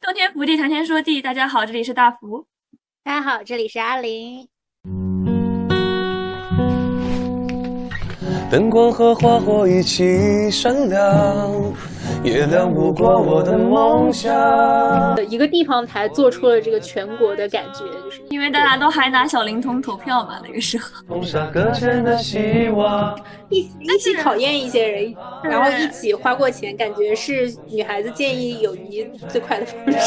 洞天福地，谈天说地。大家好，这里是大福。大家好，这里是阿林。灯光和花火一起闪亮。月亮不过我的梦想。一个地方台做出了这个全国的感觉，就是因为大家都还拿小灵通投票嘛，那个时候。一一起考验一些人，然后一起花过钱，感觉是女孩子建议友谊最快的方式。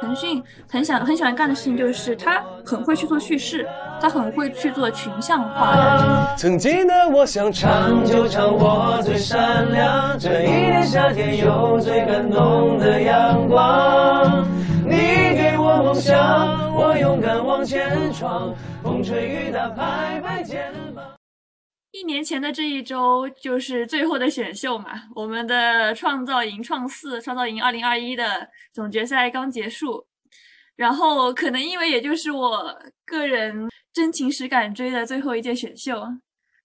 腾讯很想很喜欢干的事情就是他很会去做叙事，他很会去做群像化。曾经的我想唱就唱我。最闪亮，这一年夏天有最感动的阳光。你给我梦想，我勇敢往前闯。风吹雨打，拍拍肩膀。一年前的这一周就是最后的选秀嘛，我们的创造营创四、创造营二零二一的总决赛刚结束，然后可能因为也就是我个人真情实感追的最后一届选秀。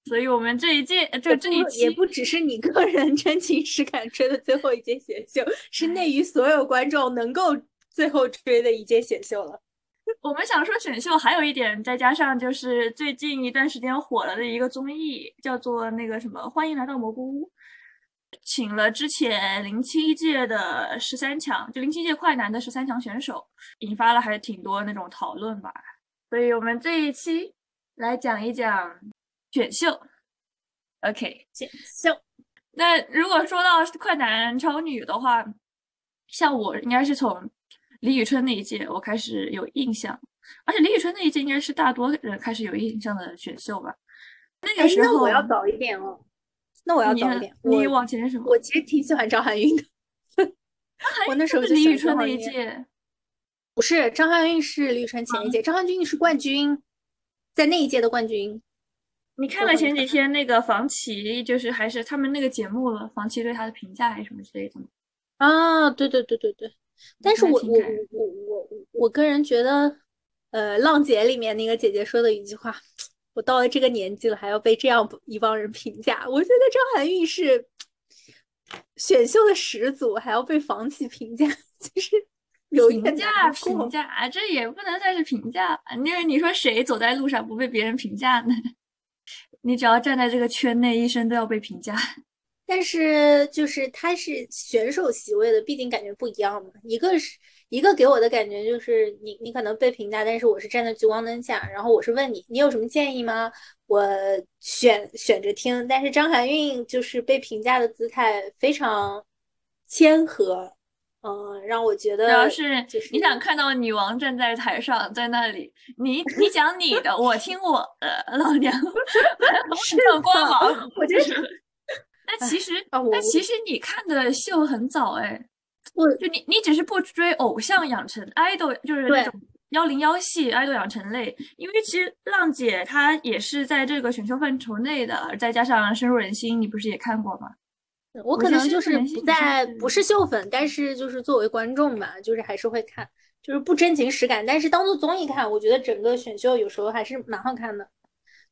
所以，我们这一届，就这一期也不只是你个人真情实感追的最后一届选秀，是内娱所有观众能够最后追的一届选秀了。我们想说选秀，还有一点，再加上就是最近一段时间火了的一个综艺，叫做那个什么《欢迎来到蘑菇屋》，请了之前零七届的十三强，就零七届快男的十三强选手，引发了还挺多那种讨论吧。所以我们这一期来讲一讲。选秀，OK，选秀。那如果说到快男超女的话，像我应该是从李宇春那一届我开始有印象，而且李宇春那一届应该是大多人开始有印象的选秀吧。那个时候我要早一点哦。那我要早一点。你往前什么？我其实挺喜欢张含韵的。我那时候李宇春那一届，不是张含韵是李宇春前一届，张含韵是冠军，在那一届的冠军。你看了前几天那个房琪，就是还是他们那个节目了，房琪对他的评价还是什么之类的吗？啊，对对对对对。但是我我我我我个人觉得，呃，浪姐里面那个姐姐说的一句话，我到了这个年纪了，还要被这样一帮人评价。我觉得张含韵是选秀的始祖，还要被房琪评价，就是 有评价评价，这也不能算是评价。因为你说谁走在路上不被别人评价呢？你只要站在这个圈内，一生都要被评价。但是就是他是选手席位的，毕竟感觉不一样嘛。一个是一个给我的感觉就是你你可能被评价，但是我是站在聚光灯下，然后我是问你，你有什么建议吗？我选选着听。但是张含韵就是被评价的姿态非常谦和。嗯，让我觉得主要是你想看到女王站在台上，在那里，你你讲你的，我听我的，老娘 上光芒，我就是。那其实，那其实你看的秀很早哎，我就你你只是不追偶像养成 idol，就是那种幺零幺系 idol 养成类，因为其实浪姐她也是在这个选秀范畴内的，再加上深入人心，你不是也看过吗？我可能就是不在不是秀粉，但是就是作为观众吧，就是还是会看，就是不真情实感，但是当做综艺看，我觉得整个选秀有时候还是蛮好看的。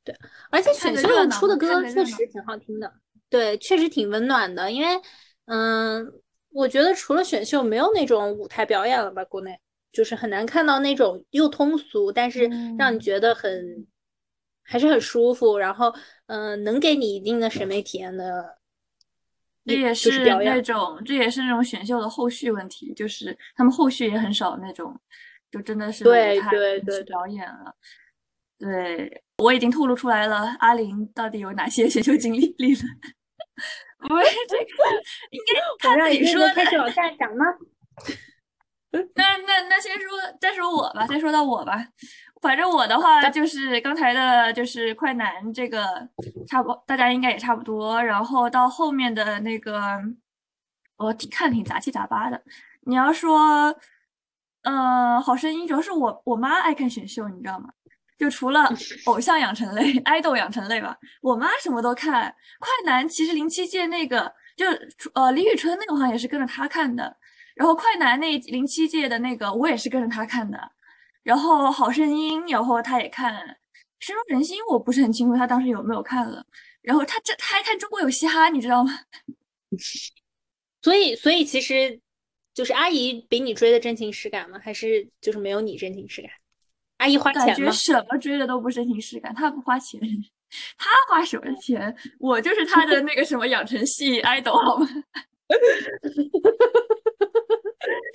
对，而且选秀出的歌确实挺好听的，对，确实挺温暖的。因为，嗯，我觉得除了选秀，没有那种舞台表演了吧？国内就是很难看到那种又通俗，但是让你觉得很还是很舒服，然后嗯，能给你一定的审美体验的。这也是那种，这也是那种选秀的后续问题，就是他们后续也很少那种，就真的是对对对表演了。对我已经透露出来了，阿玲到底有哪些选秀经历？历了？不是这个，应该他自己说开始往下讲吗？那那那先说，再说我吧，再说到我吧。反正我的话就是刚才的，就是快男这个差不，大家应该也差不多。然后到后面的那个，我看挺杂七杂八的。你要说，嗯，好声音主要是我我妈爱看选秀，你知道吗？就除了 偶像养成类、爱豆养成类吧，我妈什么都看。快男其实零七届那个，就呃李宇春那个好像也是跟着他看的。然后快男那零七届的那个，我也是跟着他看的。然后好声音，然后他也看深入人心，我不是很清楚他当时有没有看了。然后他这他还看中国有嘻哈，你知道吗？所以，所以其实就是阿姨比你追的真情实感吗？还是就是没有你真情实感？阿姨花钱吗？感觉什么追的都不真情实感，他不花钱，他花什么钱？我就是他的那个什么养成系 idol 好吗？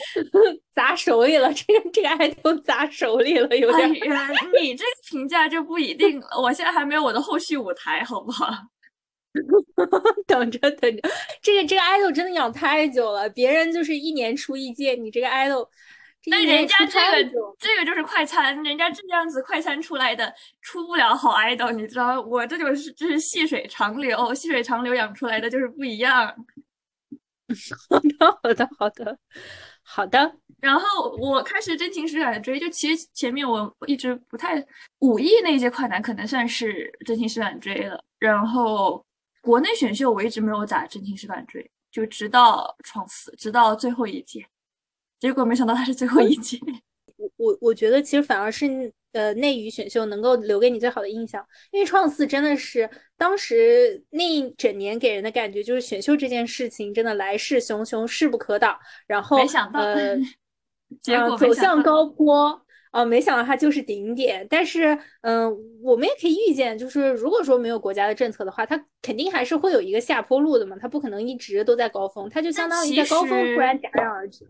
砸手里了，这个这个爱豆砸手里了，有点。你这个评价就不一定了，我现在还没有我的后续舞台，好不好？等着等着，这个这个 idol 真的养太久了，别人就是一年出一届，你这个 idol，那人家这个这个就是快餐，人家这样子快餐出来的，出不了好 idol，你知道？我这就是这是细水长流，细水长流养出来的就是不一样。好的，好的，好的，好的。然后我开始真情实感的追，就其实前面我一直不太武艺那一届快男可能算是真情实感追了。然后国内选秀我一直没有咋真情实感追，就直到创四，直到最后一届，结果没想到他是最后一届。我我我觉得其实反而是。呃，内娱选秀能够留给你最好的印象，因为创四真的是当时那一整年给人的感觉就是选秀这件事情真的来势汹汹，势不可挡。然后没想到，呃，结果走向高坡啊，没想到它就是顶点。但是，嗯，我们也可以预见，就是如果说没有国家的政策的话，它肯定还是会有一个下坡路的嘛，它不可能一直都在高峰，它就相当于在高峰突然戛然而止。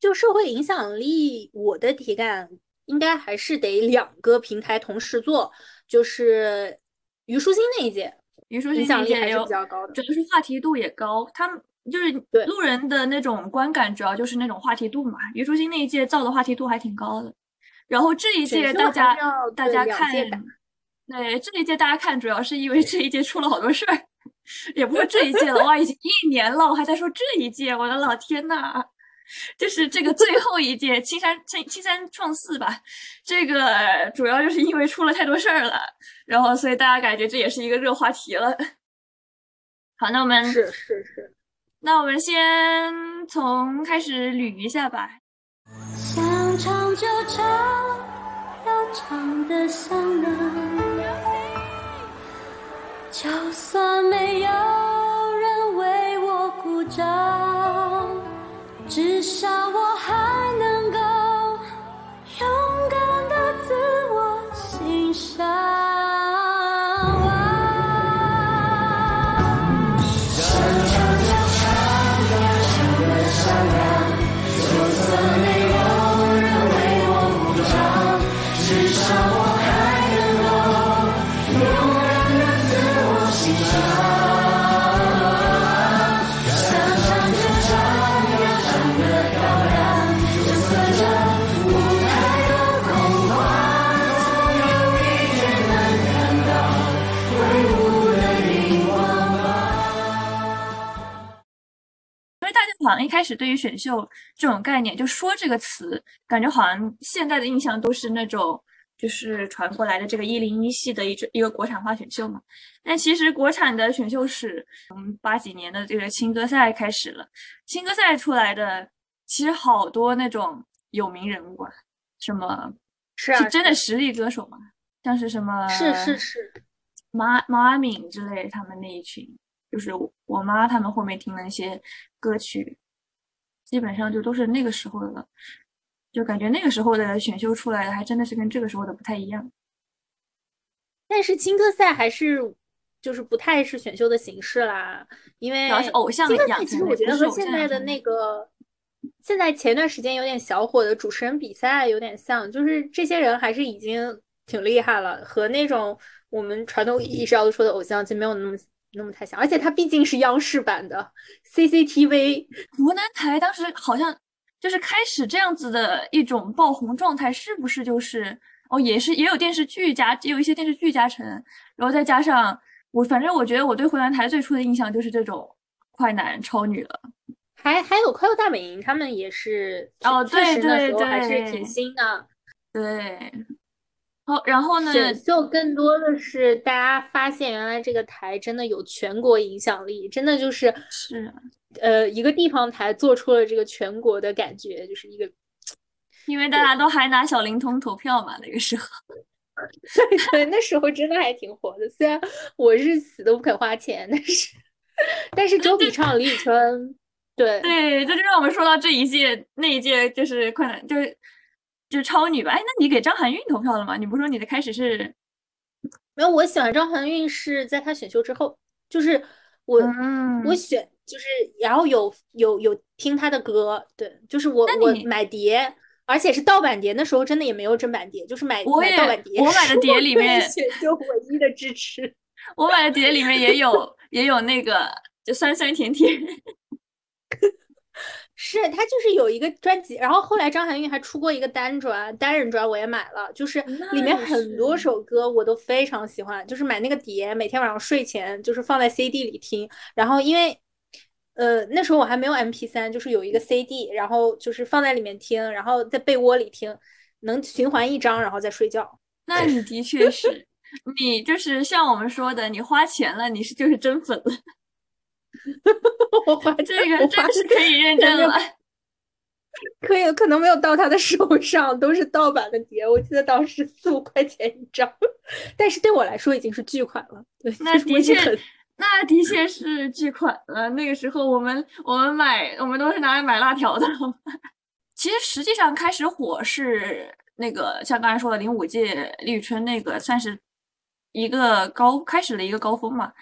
就社会影响力，我的体感。应该还是得两个平台同时做，就是虞书欣那一届，虞书欣影响力还是比较高的，主要是话题度也高。他们就是路人的那种观感，主要就是那种话题度嘛。虞书欣那一届造的话题度还挺高的。然后这一届大家大家看，对这一届大家看，主要是因为这一届出了好多事儿，也不是这一届了，哇，已经一年了，我还在说这一届，我的老天呐！就是这个最后一届青山青青山创四吧，这个主要就是因为出了太多事儿了，然后所以大家感觉这也是一个热话题了。好，那我们是是是，那我们先从开始捋一下吧。想唱就唱，要唱的响亮，就算没有人为我鼓掌。至少我还能好像一开始对于选秀这种概念，就说这个词，感觉好像现在的印象都是那种就是传过来的这个一零一系的一一个国产化选秀嘛。但其实国产的选秀史，从八几年的这个青歌赛开始了，青歌赛出来的其实好多那种有名人物啊，什么是是真的实力歌手嘛，像是什么是是是毛毛阿敏之类他们那一群。就是我妈他们后面听的那些歌曲，基本上就都是那个时候的，就感觉那个时候的选秀出来的还真的是跟这个时候的不太一样。但是青歌赛还是就是不太是选秀的形式啦，因为主要是偶像青歌赛其实我觉得和现在的那个现在前段时间有点小火的主持人比赛有点像，就是这些人还是已经挺厉害了，和那种我们传统意义上说的偶像其实没有那么。那么太像，而且它毕竟是央视版的 CCTV。湖南台当时好像就是开始这样子的一种爆红状态，是不是就是哦，也是也有电视剧加，也有一些电视剧加成，然后再加上我，反正我觉得我对湖南台最初的印象就是这种快男超女了，还还有快乐大本营，他们也是哦，对对对，还是挺新的，对。好，然后呢？选秀更多的是大家发现，原来这个台真的有全国影响力，真的就是是，呃，一个地方台做出了这个全国的感觉，就是一个，因为大家都还拿小灵通投票嘛，那个时候，对，那时候真的还挺火的。虽然我是死都不肯花钱，但是，但是周笔畅、李宇春，对对，这就让我们说到这一届那一届就是快男就是就是超女吧。哎，那你给张含韵投票了吗？你不说你的开始是？没有，我喜欢张含韵是在她选秀之后，就是我我选就是，然后有有有听她的歌，对，就是我我买碟，而且是盗版碟，那时候真的也没有正版碟，就是买买盗版碟。我买的 碟里面选秀唯一的支持，我买的碟里面也有也有那个就酸酸甜甜。是他就是有一个专辑，然后后来张含韵还出过一个单专，单人专我也买了，就是里面很多首歌我都非常喜欢，就是买那个碟，每天晚上睡前就是放在 CD 里听，然后因为呃那时候我还没有 MP 三就是有一个 CD，然后就是放在里面听，然后在被窝里听，能循环一张，然后再睡觉。那你的确是，你就是像我们说的，你花钱了，你是就是真粉了。我花这个真是可以认证了，可以可能没有到他的手上，都是盗版的碟。我记得当时四五块钱一张，但是对我来说已经是巨款了。对，那的确，那的确是巨款了。那个时候我们我们买，我们都是拿来买辣条的。其实实际上开始火是那个像刚才说的零五届李宇春那个，算是一个高开始的一个高峰嘛。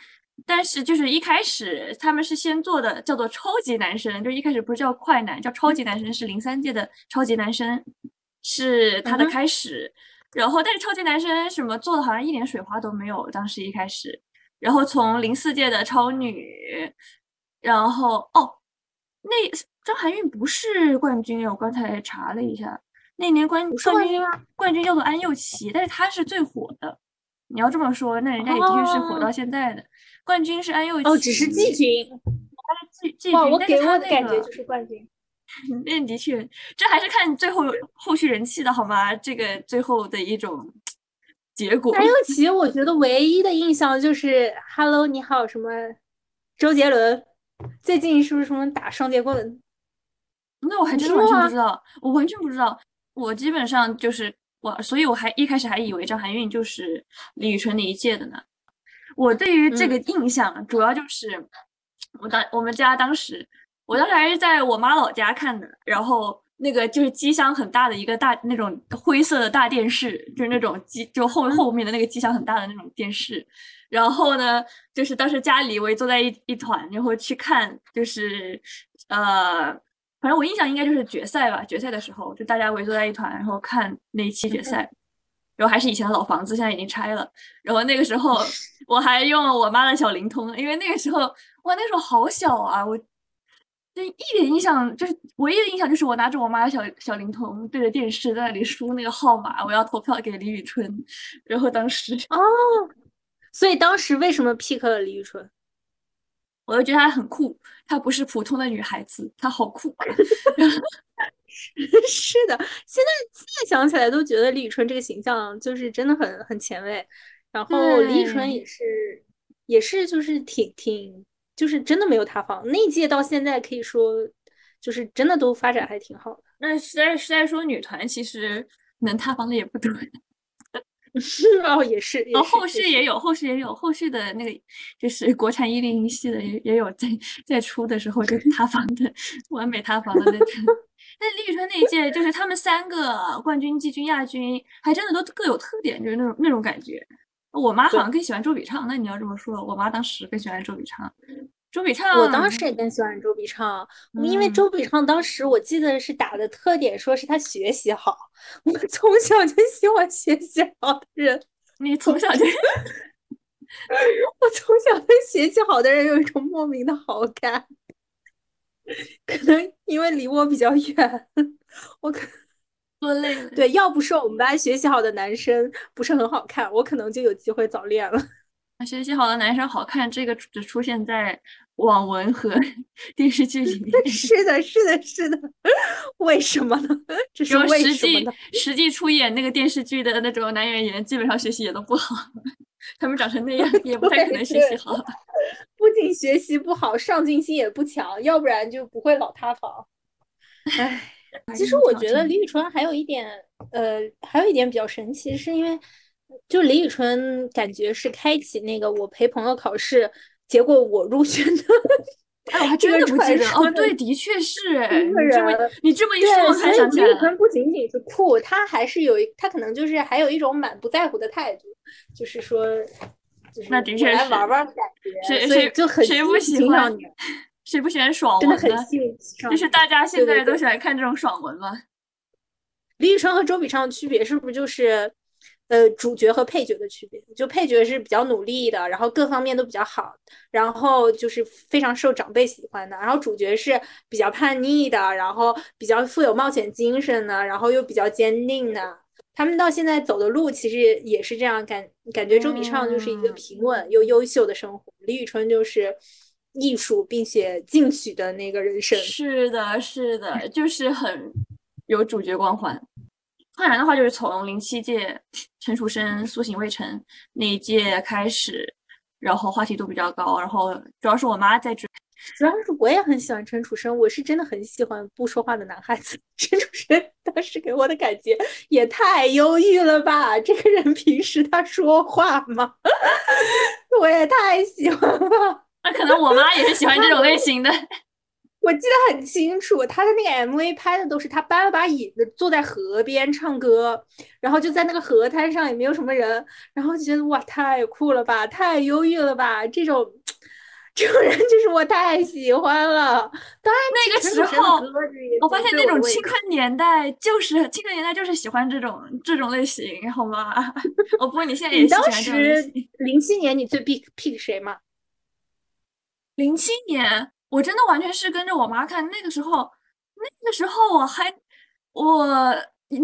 但是就是一开始他们是先做的叫做超级男生，就一开始不是叫快男，叫超级男生是零三届的超级男生，是他的开始。然后但是超级男生什么做的好像一点水花都没有，当时一开始。然后从零四届的超女，然后哦，那张含韵不是冠军，我刚才查了一下，那年冠冠军冠军叫做安又琪，但是她是最火的。你要这么说，那人家也的确是火到现在的。冠军是安又哦，只是季军，季季军，我给我的感觉就是冠军。那的确，这还是看最后后续人气的好吗？这个最后的一种结果。安又琪，我觉得唯一的印象就是，Hello，你好，什么？周杰伦最近是不是什么打双截棍？那我还真的完全不知道，我完全不知道。我基本上就是我，所以我还一开始还以为张含韵就是李宇春那一届的呢。我对于这个印象，主要就是我当我们家当时，我当时还是在我妈老家看的，然后那个就是机箱很大的一个大那种灰色的大电视，就是那种机就后后面的那个机箱很大的那种电视，然后呢，就是当时家里围坐在一一团，然后去看，就是呃，反正我印象应该就是决赛吧，决赛的时候就大家围坐在一团，然后看那一期决赛。然后还是以前的老房子，现在已经拆了。然后那个时候我还用了我妈的小灵通，因为那个时候哇，那时候好小啊，我就一点印象就是唯一的印象就是我拿着我妈的小小灵通对着电视在那里输那个号码，我要投票给李宇春。然后当时哦，所以当时为什么 pick 了李宇春？我就觉得她很酷，她不是普通的女孩子，她好酷。是的，现在现在想起来都觉得李宇春这个形象就是真的很很前卫。然后李宇春也是也是就是挺挺就是真的没有塌房，那届到现在可以说就是真的都发展还挺好的。那实在实在说女团其实能塌房的也不多。是哦，也是。然后后续也有，后续也有，后续的那个就是国产一零一系的也也有在在出的时候就塌房的，完美塌房的那种。那李宇春那一届，就是他们三个冠军、季军、亚军，还真的都各有特点，就是那种那种感觉。我妈好像更喜欢周笔畅，那你要这么说，我妈当时更喜欢周笔畅。周笔畅，我当时也更喜欢周笔畅，因为周笔畅当时我记得是打的特点，说是他学习好。我从小就喜欢学习好的人。你从小就，我从小对学习好的人有一种莫名的好感。可能因为离我比较远，我可多累。对，要不是我们班学习好的男生不是很好看，我可能就有机会早恋了。学习好的男生好看，这个只出现在网文和 电视剧里面。是的，是的，是的。为什么呢？这是为什么呢？实际出演那个电视剧的那种男演员，基本上学习也都不好。他们长成那样，也不太可能学习好。不仅学习不好，上进心也不强，要不然就不会老塌房。唉，其实我觉得李宇春还有一点，呃，还有一点比较神奇，是因为就李宇春感觉是开启那个我陪朋友考试，结果我入选的哎，我还真的不记得哦。对，的确是哎，你这么你这么一说，我才想起来。李宇春不仅仅是酷，他还是有一，他可能就是还有一种满不在乎的态度，就是说，那的确来玩玩感觉，谁谁就很谁不喜欢，谁不喜欢爽文呢？就是大家现在都喜欢看这种爽文嘛。李宇春和周笔畅的区别是不是就是？呃，主角和配角的区别，就配角是比较努力的，然后各方面都比较好，然后就是非常受长辈喜欢的，然后主角是比较叛逆的，然后比较富有冒险精神的，然后又比较坚定的。他们到现在走的路其实也是这样，感感觉周笔畅就是一个平稳又优秀的生活，李宇春就是艺术并且进取的那个人生。是的，是的，就是很有主角光环。快男的话，就是从零七届陈楚生苏醒未成那一届开始，然后话题度比较高，然后主要是我妈在追，主要是我也很喜欢陈楚生，我是真的很喜欢不说话的男孩子。陈楚生当时给我的感觉也太忧郁了吧？这个人平时他说话吗？我也太喜欢了。那可能我妈也是喜欢这种类型的。我记得很清楚，他的那个 MV 拍的都是他搬了把椅子坐在河边唱歌，然后就在那个河滩上也没有什么人，然后就觉得哇太酷了吧，太忧郁了吧，这种这种人就是我太喜欢了。当然那个时候，我发现那种青春年代就是青春年代就是喜欢这种这种类型，好吗？我 不过你现在也喜欢这种类型。零七年你最 pick pick 谁吗？零七年。我真的完全是跟着我妈看，那个时候，那个时候我还我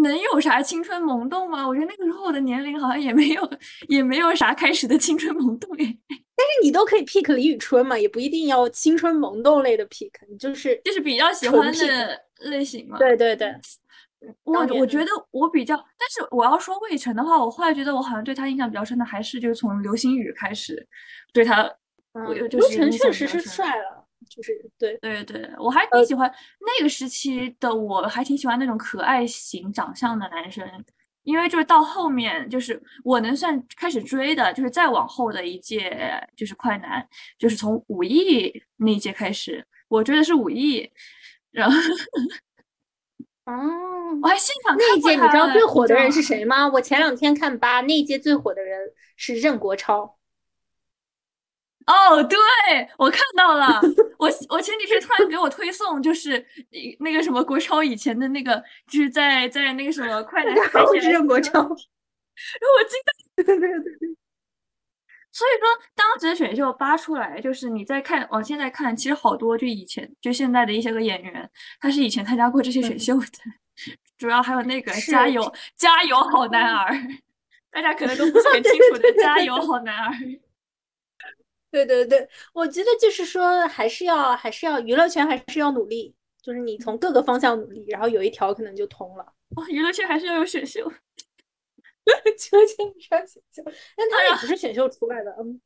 能有啥青春萌动吗？我觉得那个时候我的年龄好像也没有也没有啥开始的青春萌动哎。但是你都可以 pick 李宇春嘛，也不一定要青春萌动类的 pick，就是就是比较喜欢的类型嘛。对对对，我我觉得我比较，但是我要说魏晨的话，我后来觉得我好像对他印象比较深的还是就是从流星雨开始对他，嗯魏晨确实是帅了。就是对对对，我还挺喜欢那个时期的，我还挺喜欢那种可爱型长相的男生，因为就是到后面，就是我能算开始追的，就是再往后的一届就是快男，就是从武艺那一届开始，我追的是武艺，然后 哦，我还现场那一届，你知道最火的人是谁吗？我前两天看八那一届最火的人是任国超。哦，对我看到了，我我前几天突然给我推送，就是那个什么国超以前的那个，就是在在那个什么快男海选国超，然后我惊呆，对对对对。所以说，当时的选秀扒出来，就是你再看往现在看，其实好多就以前就现在的一些个演员，他是以前参加过这些选秀的，主要还有那个加油加油好男儿，大家可能都不是很清楚的加油好男儿。对对对，我觉得就是说，还是要还是要娱乐圈还是要努力，就是你从各个方向努力，然后有一条可能就通了。哦，娱乐圈还是要有选秀，求求你上选秀，但他也不是选秀出来的，嗯。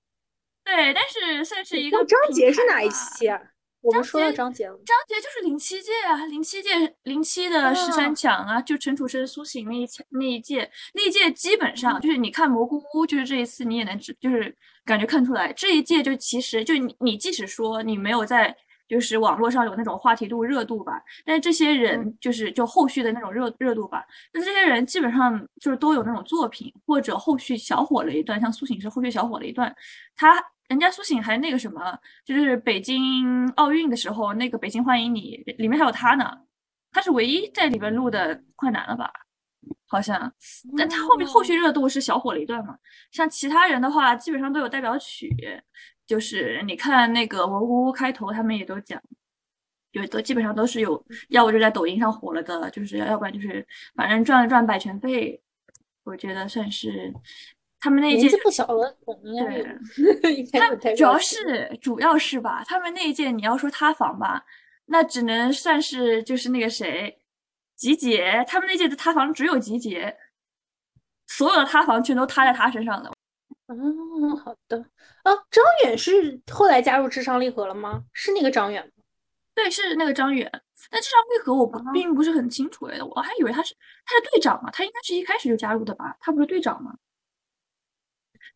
对，但是算是一个。张杰是哪一期啊？我们说张杰，张杰就是零七届啊，零七届零七的十三强啊，就陈楚生、苏醒那一那一届，那一届基本上就是你看蘑菇屋，就是这一次你也能知，就是感觉看出来这一届就其实就你你即使说你没有在就是网络上有那种话题度热度吧，但是这些人就是就后续的那种热热度吧，那这些人基本上就是都有那种作品或者后续小火了一段，像苏醒是后续小火了一段，他。人家苏醒还那个什么，就是北京奥运的时候，那个《北京欢迎你》里面还有他呢，他是唯一在里边录的快男了吧？好像，但他后面后续热度是小火了一段嘛。像其他人的话，基本上都有代表曲，就是你看那个蘑菇屋开头，他们也都讲，有都基本上都是有，要不就在抖音上火了的，就是要不然就是反正赚了赚版权费，我觉得算是。他们那一届不小了，对，他主要是主要是吧，他们那一届你要说塌房吧，那只能算是就是那个谁，集结，他们那届的塌房只有集结，所有的塌房全都塌在他身上了。嗯，好的，啊，张远是后来加入智商励合了吗？是那个张远吗？对，是那个张远。那至上励合我不并不是很清楚哎，我还以为他是他是队长嘛，他应该是一开始就加入的吧？他不是队长吗？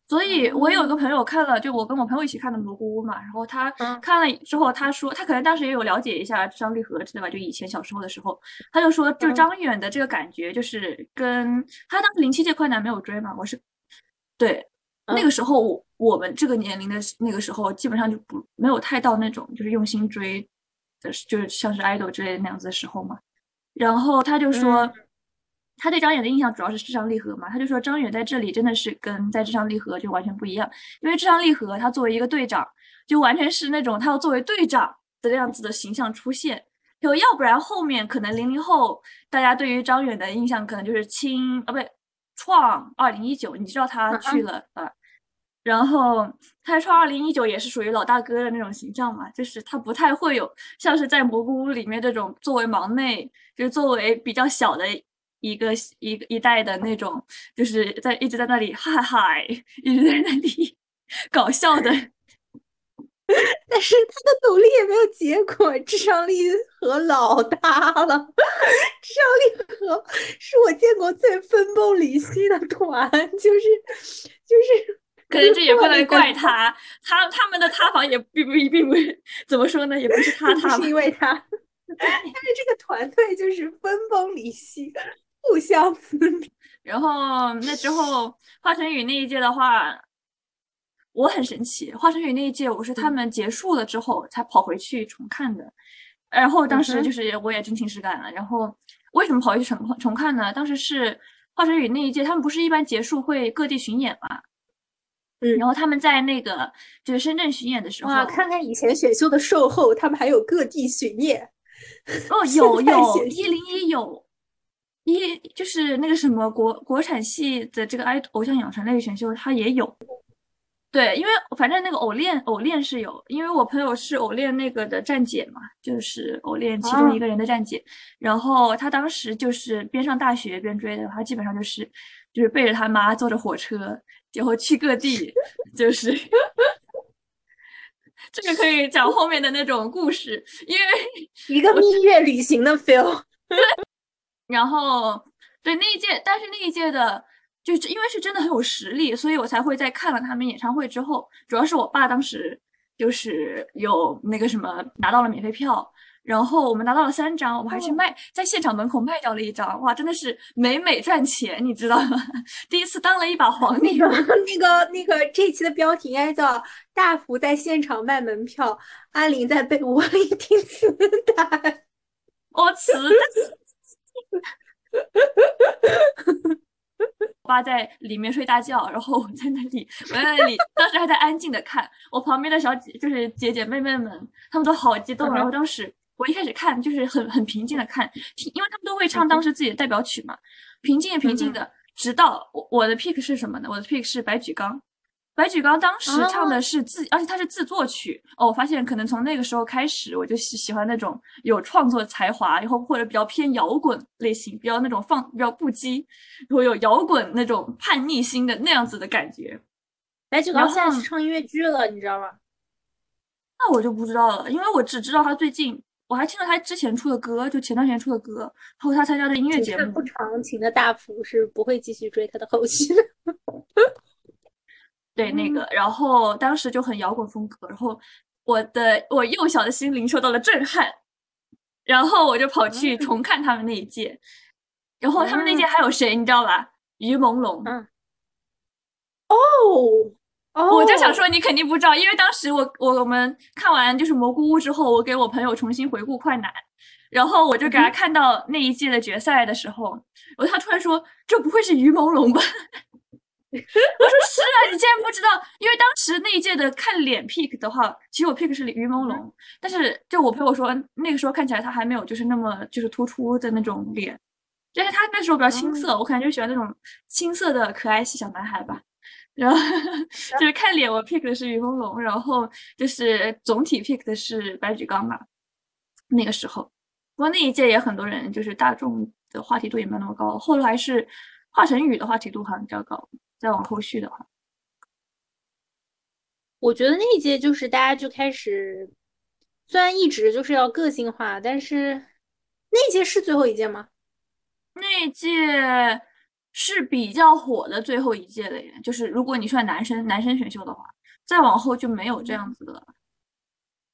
所以我有个朋友看了，就我跟我朋友一起看的《蘑菇屋》嘛，然后他嗯看了之后，他说他可能当时也有了解一下张力和对吧？就以前小时候的时候，他就说，就嗯张远的这个感觉，就是跟他当时零七届快男没有追嘛，我是对那嗯个时候我我们这个年龄的那个时候，基本上就不没有太到那种就是用心追的，就是像是 idol 之类的那样子的时候嘛。然后他就说。嗯他对张远的印象主要是智商励合嘛，他就说张远在这里真的是跟在智商励合就完全不一样，因为智商励合他作为一个队长，就完全是那种他要作为队长的这样子的形象出现，就要不然后面可能零零后大家对于张远的印象可能就是青啊不对，创二零一九，你知道他去了啊，然后他创二零一九也是属于老大哥的那种形象嘛，就是他不太会有像是在蘑菇屋里面这种作为忙内，就是作为比较小的。一个一个一代的那种，就是在一直在那里嗨嗨，一直在那里 搞笑的。但是他的努力也没有结果，智商力和老大了。智商力和是我见过最分崩离析的团，就是就是。可能这也不能怪他，他他们的塌房也并不并不怎么说呢，也不是他塌，是因为他。但是这个团队就是分崩离析，互相撕逼。然后那之后，华晨宇那一届的话，我很神奇。华晨宇那一届，我是他们结束了之后才跑回去重看的。然后当时就是我也真情实感了。然后为什么跑回去重重看呢？当时是华晨宇那一届，他们不是一般结束会各地巡演嘛？嗯，然后他们在那个就是深圳巡演的时候，哇，看看以前选秀的售后，他们还有各地巡演。哦，有有，一零一有，一就是那个什么国国产系的这个爱偶像养成类选秀，它也有。对，因为反正那个偶练偶练是有，因为我朋友是偶练那个的站姐嘛，就是偶练其中一个人的站姐，然后他当时就是边上大学边追的，他基本上就是就是背着他妈坐着火车，然后去各地，就是。这个可以讲后面的那种故事，因为一个蜜月旅行的 feel。对，然后对那一届，但是那一届的，就是因为是真的很有实力，所以我才会在看了他们演唱会之后，主要是我爸当时就是有那个什么拿到了免费票，然后我们拿到了三张，我们还去卖，在现场门口卖掉了一张，哇，真的是美美赚钱，你知道吗？第一次当了一把黄牛。那个、那个、那个，这期的标题应该叫“大福在现场卖门票，阿林在被窝里 听磁带 ”。我磁 我爸在里面睡大觉，然后我在那里，我在那里，当时还在安静的看，我旁边的小姐就是姐姐妹妹们，她们都好激动。然后当时我一开始看就是很很平静的看，因为他们都会唱当时自己的代表曲嘛，平静平静的，直到我我的 pick 是什么呢？我的 pick 是白举纲。白举纲当时唱的是自，而且他是自作曲哦。我发现可能从那个时候开始，我就喜喜欢那种有创作才华，然后或者比较偏摇滚类型，比较那种放比较不羁，然后有摇滚那种叛逆心的那样子的感觉。白举纲现在是唱音乐剧了，你知道吗？那我就不知道了，因为我只知道他最近，我还听了他之前出的歌，就前段时间出的歌，然后他参加的音乐节目。不长情的大福是不会继续追他的后续的。对那个，然后当时就很摇滚风格，然后我的我幼小的心灵受到了震撼，然后我就跑去重看他们那一届，然后他们那届还有谁你知道吧？于朦胧。嗯。哦哦，我就想说你肯定不知道，因为当时我我我们看完就是蘑菇屋之后，我给我朋友重新回顾快男，然后我就给他看到那一届的决赛的时候，我他突然说这不会是于朦胧吧？我说是啊，你竟然不知道？因为当时那一届的看脸 pick 的话，其实我 pick 是于朦胧，但是就我朋友说那个时候看起来他还没有就是那么就是突出的那种脸，但是他那时候比较青涩，嗯我可能就喜欢那种青涩的可爱系小男孩吧。然后 就是看脸，我 pick 的是于朦胧，然后就是总体 pick 的是白举纲吧。那个时候，不过那一届也很多人就是大众的话题度也没有那么高，后来是华晨宇的话题度好像比较高。再往后续的话，我觉得那一届就是大家就开始，虽然一直就是要个性化，但是那一届是最后一届吗？那一届是比较火的最后一届的，就是如果你算男生男生选秀的话，再往后就没有这样子的了。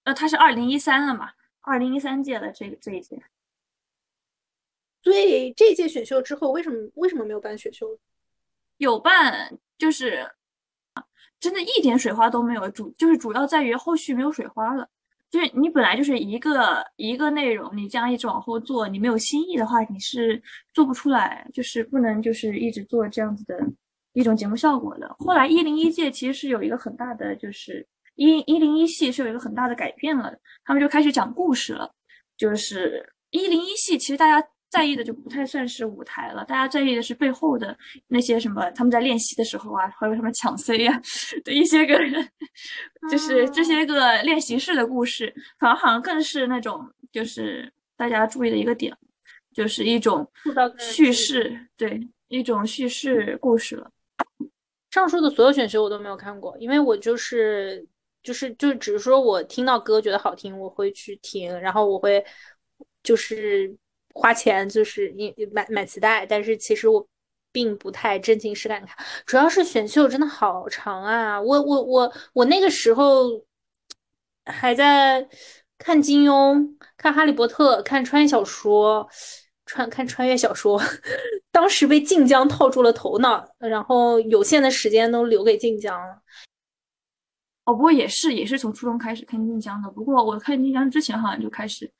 那，他是二零一三了嘛，二零一三届的这个这一届。所以这届选秀之后，为什么为什么没有办选秀？有伴，就是真的一点水花都没有，主就是主要在于后续没有水花了。就是你本来就是一个一个内容，你这样一直往后做，你没有新意的话，你是做不出来，就是不能就是一直做这样子的一种节目效果的。后来一零一届其实是有一个很大的，就是一一零一系是有一个很大的改变了，他们就开始讲故事了。就是一零一系其实大家。在意的就不太算是舞台了，大家在意的是背后的那些什么，他们在练习的时候啊，还有什么抢 C 呀的一些个，就是这些个练习室的故事，反而好像更是那种就是大家注意的一个点，就是一种叙事，对，一种叙事故事了。上述的所有选秀我都没有看过，因为我就是就是就只是说我听到歌觉得好听，我会去听，然后我会就是。花钱就是你买买磁带，但是其实我并不太真情实感看，主要是选秀真的好长啊！我我我我那个时候还在看金庸、看哈利波特、看穿越小说、穿看穿越小说，当时被晋江套住了头脑，然后有限的时间都留给晋江了。哦，不过也是也是从初中开始看晋江的，不过我看晋江之前好像就开始。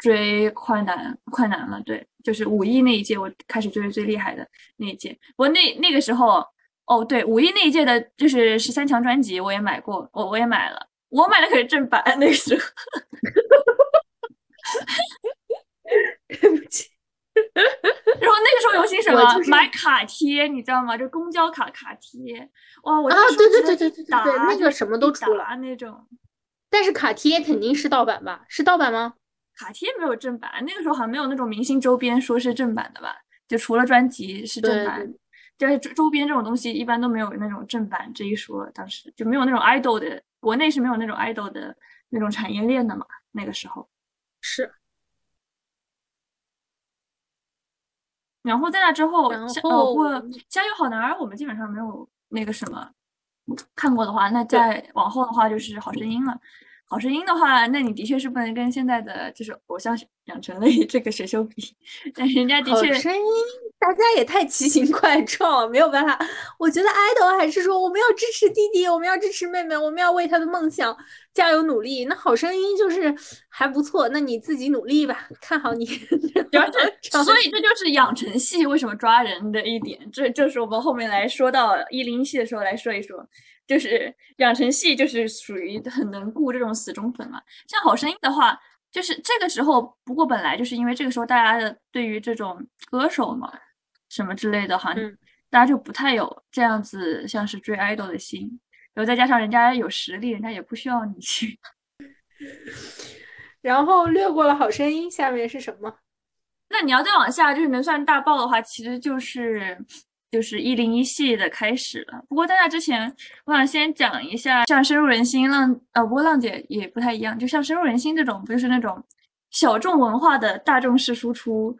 追快男，快男了，对，就是五一那一届，我开始追最厉害的那一届。我那那个时候，哦，对，五一那一届的，就是十三强专辑，我也买过，我我也买了，我买的可是正版，那个时候。对不起。然后那个时候流行什么？买卡贴，你知道吗？就公交卡卡贴。哇，我啊，对对对对对对，那个什么都出了那种。但是卡贴肯定是盗版吧？是盗版吗？卡贴没有正版，那个时候好像没有那种明星周边说是正版的吧？就除了专辑是正版，但是周周边这种东西一般都没有那种正版这一说。当时就没有那种 idol 的，国内是没有那种 idol 的那种产业链的嘛？那个时候是。然后在那之后，然后过《加油好男儿》，我们基本上没有那个什么看过的话，那再往后的话就是《好声音》了。好声音的话，那你的确是不能跟现在的就是偶像养成类 这个选秀比，但人家的确。好声音，大家也太奇形怪状，没有办法。我觉得 idol 还是说我们要支持弟弟，我们要支持妹妹，我们要为他的梦想加油努力。那好声音就是还不错，那你自己努力吧，看好你。所以这就是养成系为什么抓人的一点，这就是我们后面来说到一零一系的时候来说一说。就是养成系，就是属于很能顾这种死忠粉嘛。像好声音的话，就是这个时候，不过本来就是因为这个时候大家的对于这种歌手嘛，什么之类的哈，大家就不太有这样子像是追 idol 的心。然后再加上人家有实力，人家也不需要你去。然后略过了好声音，下面是什么？那你要再往下，就是能算大爆的话，其实就是。就是一零一系列的开始了。不过在那之前，我想先讲一下，像深入人心浪，呃，不过浪姐也不太一样。就像深入人心这种，不就是那种小众文化的大众式输出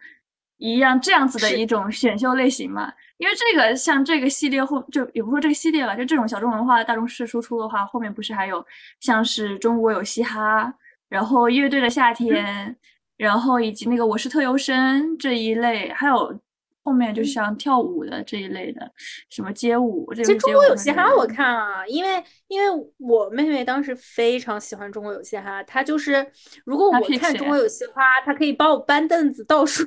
一样，这样子的一种选秀类型嘛？因为这个像这个系列后，就也不说这个系列吧，就这种小众文化大众式输出的话，后面不是还有像是中国有嘻哈，然后乐队的夏天，然后以及那个我是特优生这一类，还有。后面就像跳舞的这一类的，什么街舞。其实中国有嘻哈我看啊，因为因为我妹妹当时非常喜欢中国有嘻哈，她就是如果我看中国有嘻哈，她可以帮我搬凳子、倒水、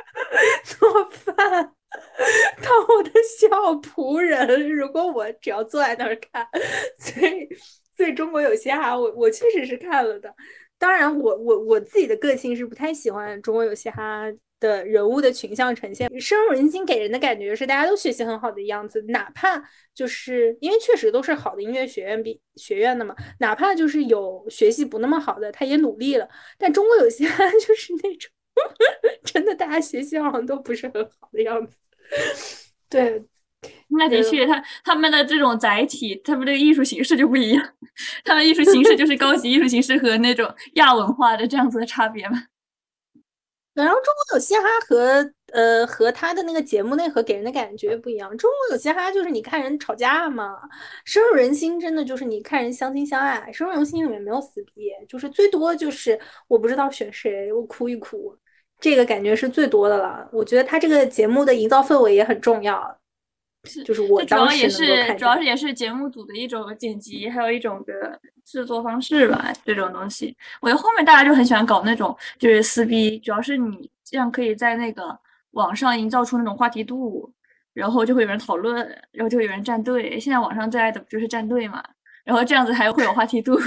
做饭，当我的小仆人。如果我只要坐在那儿看，所以所以中国有嘻哈，我我确实是看了的。当然，我我我自己的个性是不太喜欢中国有嘻哈。的人物的群像呈现，深入人心，给人的感觉是大家都学习很好的样子，哪怕就是因为确实都是好的音乐学院毕学院的嘛，哪怕就是有学习不那么好的，他也努力了。但中国有些 就是那种 真的，大家学习好像都不是很好的样子。对，那的确，他他们的这种载体，他们的艺术形式就不一样，他们艺术形式就是高级艺术形式和那种亚文化的这样子的差别嘛。然后中国有嘻哈和呃，和他的那个节目内核给人的感觉不一样。中国有嘻哈就是你看人吵架嘛，深入人心真的就是你看人相亲相爱。深入人心里面没有死逼，就是最多就是我不知道选谁，我哭一哭，这个感觉是最多的了。我觉得他这个节目的营造氛围也很重要。就是我主要也是主要是也是节目组的一种剪辑，还有一种的制作方式吧。这种东西，我觉得后面大家就很喜欢搞那种就是撕逼，主要是你这样可以在那个网上营造出那种话题度，然后就会有人讨论，然后就会有人站队。现在网上最爱的不就是站队嘛？然后这样子还会有话题度，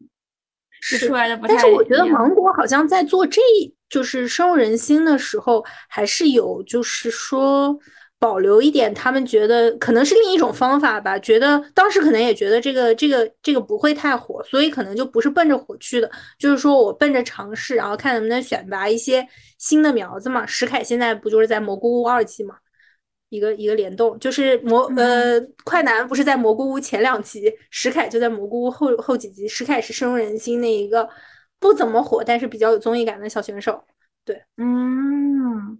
是出来的不太。但是我觉得芒果好像在做这就是深入人心的时候，还是有就是说。保留一点，他们觉得可能是另一种方法吧。觉得当时可能也觉得这个这个这个不会太火，所以可能就不是奔着火去的。就是说我奔着尝试，然后看能不能选拔一些新的苗子嘛。石凯现在不就是在蘑菇屋二期嘛？一个一个联动，就是蘑呃快男不是在蘑菇屋前两集，石凯就在蘑菇屋后后几集。石凯是深入人心那一个不怎么火，但是比较有综艺感的小选手。对，嗯。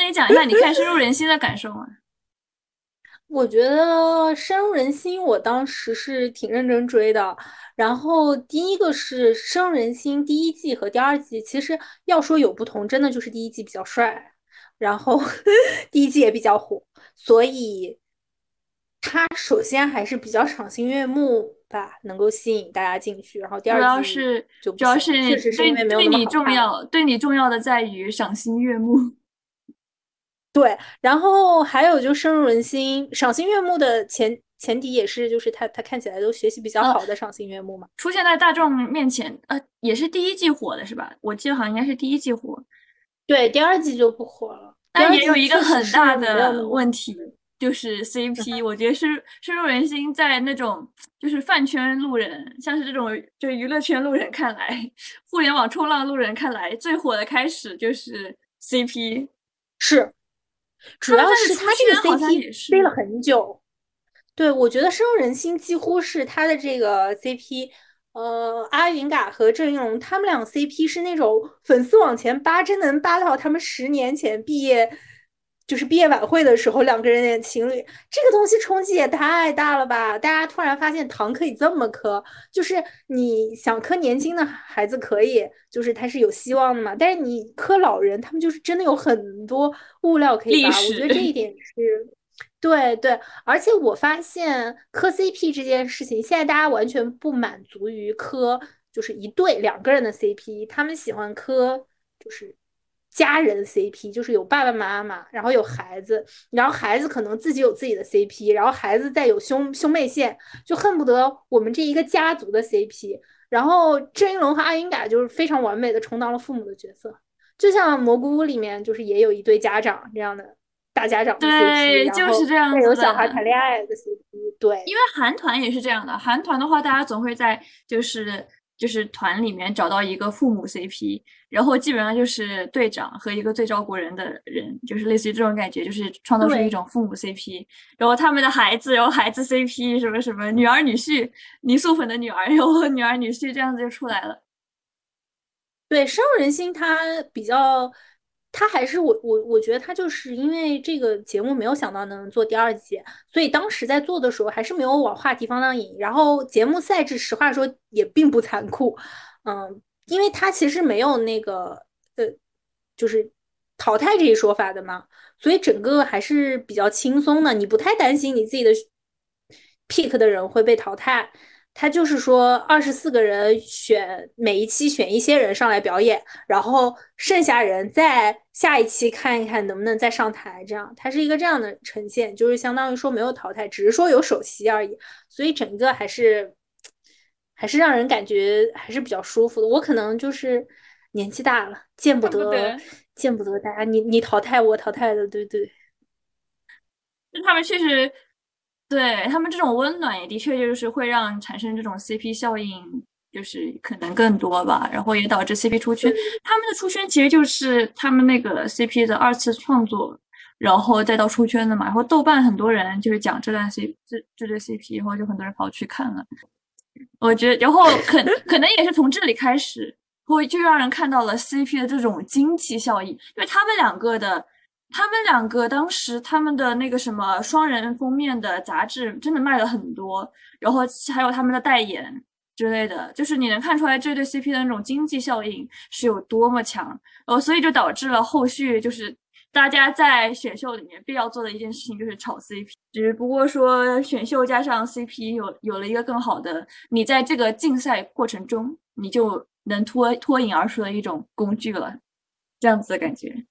那你讲一下你看深入人心的感受吗？我觉得深入人心，我当时是挺认真追的。然后第一个是深入人心第一季和第二季，其实要说有不同，真的就是第一季比较帅，然后 第一季也比较火，所以他首先还是比较赏心悦目吧，能够吸引大家进去。然后第二季主要是主要是对对你重要，对你重要的在于赏心悦目。对，然后还有就深入人心、赏心悦目的前前提也是，就是他他看起来都学习比较好的赏心悦目嘛。出现在大众面前，呃，也是第一季火的是吧？我记得好像应该是第一季火，对，第二季就不火了。但也有一个很大的问题，就是 CP，我觉得是深入人心，在那种就是饭圈路人，像是这种就娱乐圈路人看来，互联网冲浪路人看来，最火的开始就是 CP，是。主要是他这个 CP 飞了很久，对我觉得深入人心几乎是他的这个 CP，呃，阿云嘎和郑云龙他们俩 CP 是那种粉丝往前扒，真能扒到他们十年前毕业。就是毕业晚会的时候，两个人演情侣，这个东西冲击也太大了吧！大家突然发现糖可以这么磕，就是你想磕年轻的孩子可以，就是他是有希望的嘛。但是你磕老人，他们就是真的有很多物料可以扒。我觉得这一点是，对对。而且我发现磕 CP 这件事情，现在大家完全不满足于磕，就是一对两个人的 CP，他们喜欢磕，就是。家人 CP 就是有爸爸妈妈，然后有孩子，然后孩子可能自己有自己的 CP，然后孩子再有兄兄妹线，就恨不得我们这一个家族的 CP。然后郑云龙和阿云嘎就是非常完美的充当了父母的角色，就像蘑菇屋里面就是也有一对家长这样的大家长的 CP，就是这样子有小孩谈恋爱的 CP。对，因为韩团也是这样的，韩团的话大家总会在就是。就是团里面找到一个父母 CP，然后基本上就是队长和一个最照顾人的人，就是类似于这种感觉，就是创造出一种父母 CP。然后他们的孩子，然后孩子 CP 什么什么，女儿女婿，泥塑粉的女儿，然后女儿女婿这样子就出来了。对，深入人心，他比较。他还是我我我觉得他就是因为这个节目没有想到能做第二季，所以当时在做的时候还是没有往话题方向引。然后节目赛制实话说也并不残酷，嗯，因为他其实没有那个呃，就是淘汰这一说法的嘛，所以整个还是比较轻松的，你不太担心你自己的 pick 的人会被淘汰。他就是说，二十四个人选每一期选一些人上来表演，然后剩下人在下一期看一看能不能再上台，这样它是一个这样的呈现，就是相当于说没有淘汰，只是说有首席而已，所以整个还是还是让人感觉还是比较舒服的。我可能就是年纪大了，见不得见不得大家你你淘汰我淘汰的，对对。那他们确实。对他们这种温暖也的确就是会让产生这种 CP 效应，就是可能更多吧，然后也导致 CP 出圈。他们的出圈其实就是他们那个 CP 的二次创作，然后再到出圈的嘛。然后豆瓣很多人就是讲这段 C 这这对 CP，然后就很多人跑去看了。我觉得，然后可可能也是从这里开始，会就让人看到了 CP 的这种经济效益，因为他们两个的，他们两个当时他们的那个什么双人封面的杂志真的卖了很多，然后还有他们的代言之类的，就是你能看出来这对 CP 的那种经济效应是有多么强，呃所以就导致了后续就是大家在选秀里面必要做的一件事情就是炒 CP，只不过说选秀加上 CP 有有了一个更好的，你在这个竞赛过程中你就。能脱脱颖而出的一种工具了，这样子的感觉。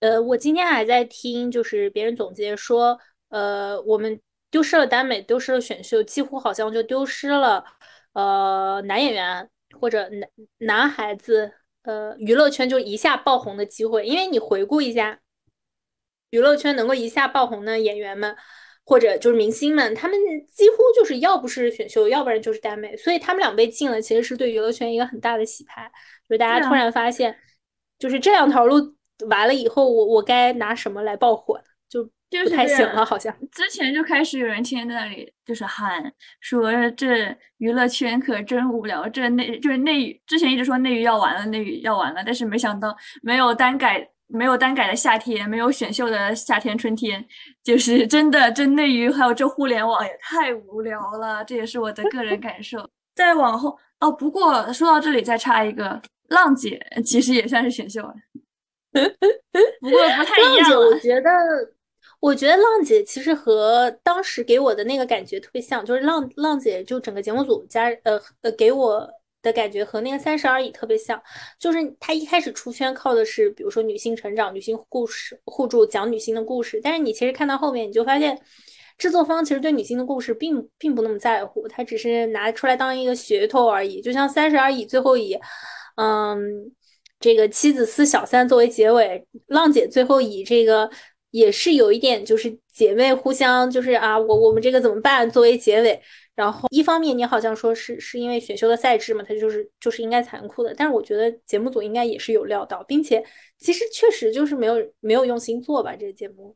呃，我今天还在听，就是别人总结说，呃，我们丢失了耽美，丢失了选秀，几乎好像就丢失了呃男演员或者男男孩子，呃，娱乐圈就一下爆红的机会。因为你回顾一下，娱乐圈能够一下爆红的演员们。或者就是明星们，他们几乎就是要不是选秀，要不然就是耽美，所以他们俩被禁了，其实是对娱乐圈一个很大的洗牌。就是大家突然发现，就是这两条路完了以后，我我该拿什么来爆火呢？就是太行了，好像。之前就开始有人天天在那里就是喊说这娱乐圈可真无聊，这内就是内娱之前一直说内娱要完了，内娱要完了，但是没想到没有单改。没有单改的夏天，没有选秀的夏天、春天，就是真的，这内娱还有这互联网也太无聊了，这也是我的个人感受。再往后哦，不过说到这里再插一个，浪姐其实也算是选秀，不过不太一样。我觉得，我觉得浪姐其实和当时给我的那个感觉特别像，就是浪浪姐就整个节目组加呃呃给我。的感觉和那个三十而已特别像，就是他一开始出圈靠的是，比如说女性成长、女性故事互助，讲女性的故事。但是你其实看到后面，你就发现制作方其实对女性的故事并并不那么在乎，他只是拿出来当一个噱头而已。就像三十而已最后以，嗯，这个妻子撕小三作为结尾，浪姐最后以这个也是有一点就是姐妹互相就是啊，我我们这个怎么办作为结尾。然后一方面，你好像说是是因为选秀的赛制嘛，它就是就是应该残酷的。但是我觉得节目组应该也是有料到，并且其实确实就是没有没有用心做吧这个节目。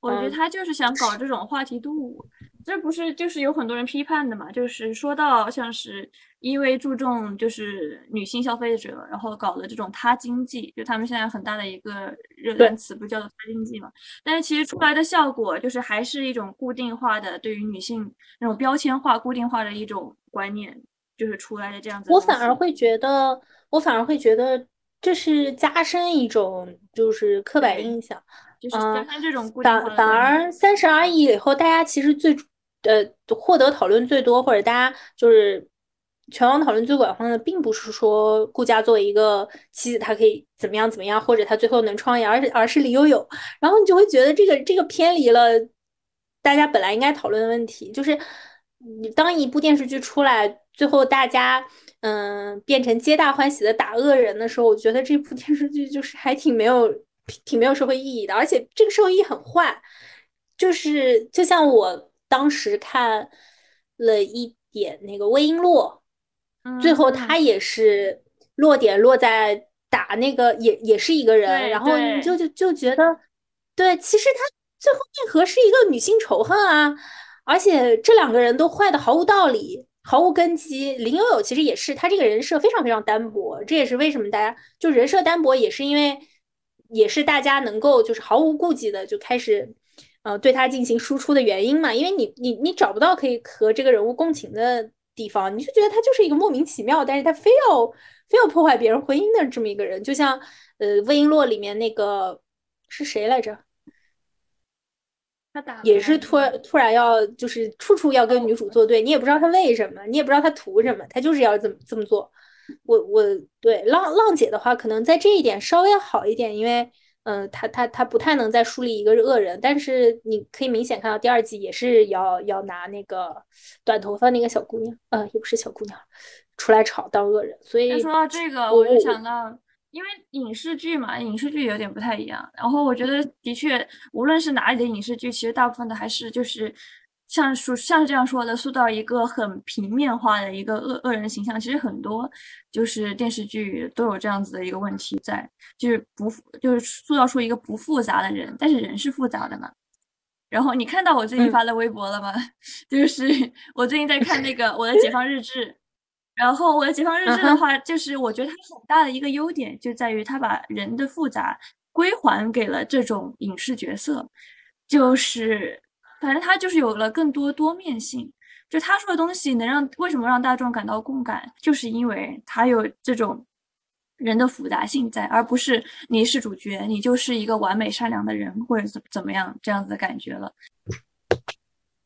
我觉得他就是想搞这种话题度，这不是就是有很多人批判的嘛？就是说到像是因为注重就是女性消费者，然后搞的这种他经济，就他们现在很大的一个热单词不叫做他经济嘛？但是其实出来的效果就是还是一种固定化的对于女性那种标签化、固定化的一种观念，就是出来的这样子。我反而会觉得，我反而会觉得这是加深一种就是刻板印象。就是这种固反反而三十而已以后，大家其实最呃获得讨论最多，或者大家就是全网讨论最广泛的，并不是说顾佳作为一个妻子，她可以怎么样怎么样，或者她最后能创业，而是而是李悠悠。然后你就会觉得这个这个偏离了大家本来应该讨论的问题。就是你当一部电视剧出来，最后大家嗯变成皆大欢喜的打恶人的时候，我觉得这部电视剧就是还挺没有。挺没有社会意义的，而且这个社会意义很坏，就是就像我当时看了一点那个魏璎珞，最后他也是落点落在打那个也也是一个人，然后你就就就觉得，对，其实他最后内核是一个女性仇恨啊，而且这两个人都坏的毫无道理，毫无根基。林有有其实也是，他这个人设非常非常单薄，这也是为什么大家就人设单薄，也是因为。也是大家能够就是毫无顾忌的就开始，呃，对他进行输出的原因嘛？因为你你你找不到可以和这个人物共情的地方，你就觉得他就是一个莫名其妙，但是他非要非要破坏别人婚姻的这么一个人。就像呃，魏璎珞里面那个是谁来着？他打也是突然突然要就是处处要跟女主作对，你也不知道他为什么，你也不知道他图什么，他就是要这么这么做。我我对浪浪姐的话，可能在这一点稍微好一点，因为嗯，他他他不太能再树立一个恶人，但是你可以明显看到第二季也是要要拿那个短头发那个小姑娘，呃，也不是小姑娘，出来炒当恶人。所以说到这个，我就想到，因为影视剧嘛，影视剧有点不太一样。然后我觉得的确，无论是哪里的影视剧，其实大部分的还是就是。像说像是这样说的，塑造一个很平面化的一个恶恶人形象，其实很多就是电视剧都有这样子的一个问题在，就是不就是塑造出一个不复杂的人，但是人是复杂的嘛。然后你看到我最近发的微博了吗？就是我最近在看那个《我的解放日志》，然后我的解放日志的话，就是我觉得它很大的一个优点就在于它把人的复杂归还给了这种影视角色，就是反正它就是有了更多多面性。就他说的东西能让为什么让大众感到共感，就是因为他有这种人的复杂性在，而不是你是主角，你就是一个完美善良的人或者怎怎么样这样子的感觉了。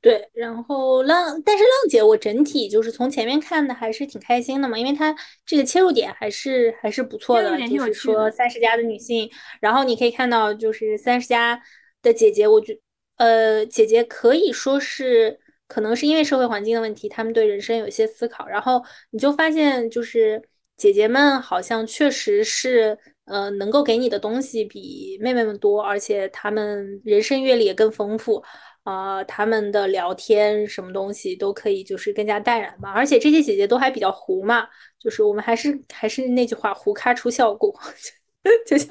对，然后浪，但是浪姐我整体就是从前面看的还是挺开心的嘛，因为她这个切入点还是还是不错的，就是说三十加的女性，然后你可以看到就是三十加的姐姐，我觉呃姐姐可以说是可能是因为社会环境的问题，她们对人生有些思考，然后你就发现就是姐姐们好像确实是呃能够给你的东西比妹妹们多，而且她们人生阅历也更丰富。啊，他们的聊天什么东西都可以，就是更加淡然吧。而且这些姐姐都还比较糊嘛，就是我们还是还是那句话，糊咖出效果。就像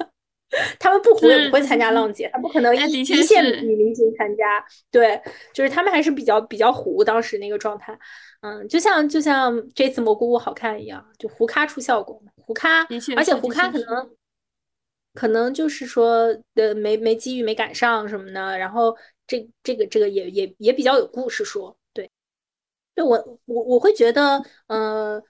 他们不糊也不会参加浪姐，他不可能一一线女明星参加。对，就是他们还是比较比较糊，当时那个状态。嗯，就像就像这次蘑菇屋好看一样，就糊咖出效果，糊咖，而且糊咖可能可能就是说呃没没机遇没赶上什么的，然后。这这个这个也也也比较有故事说，对，对我我我会觉得，呃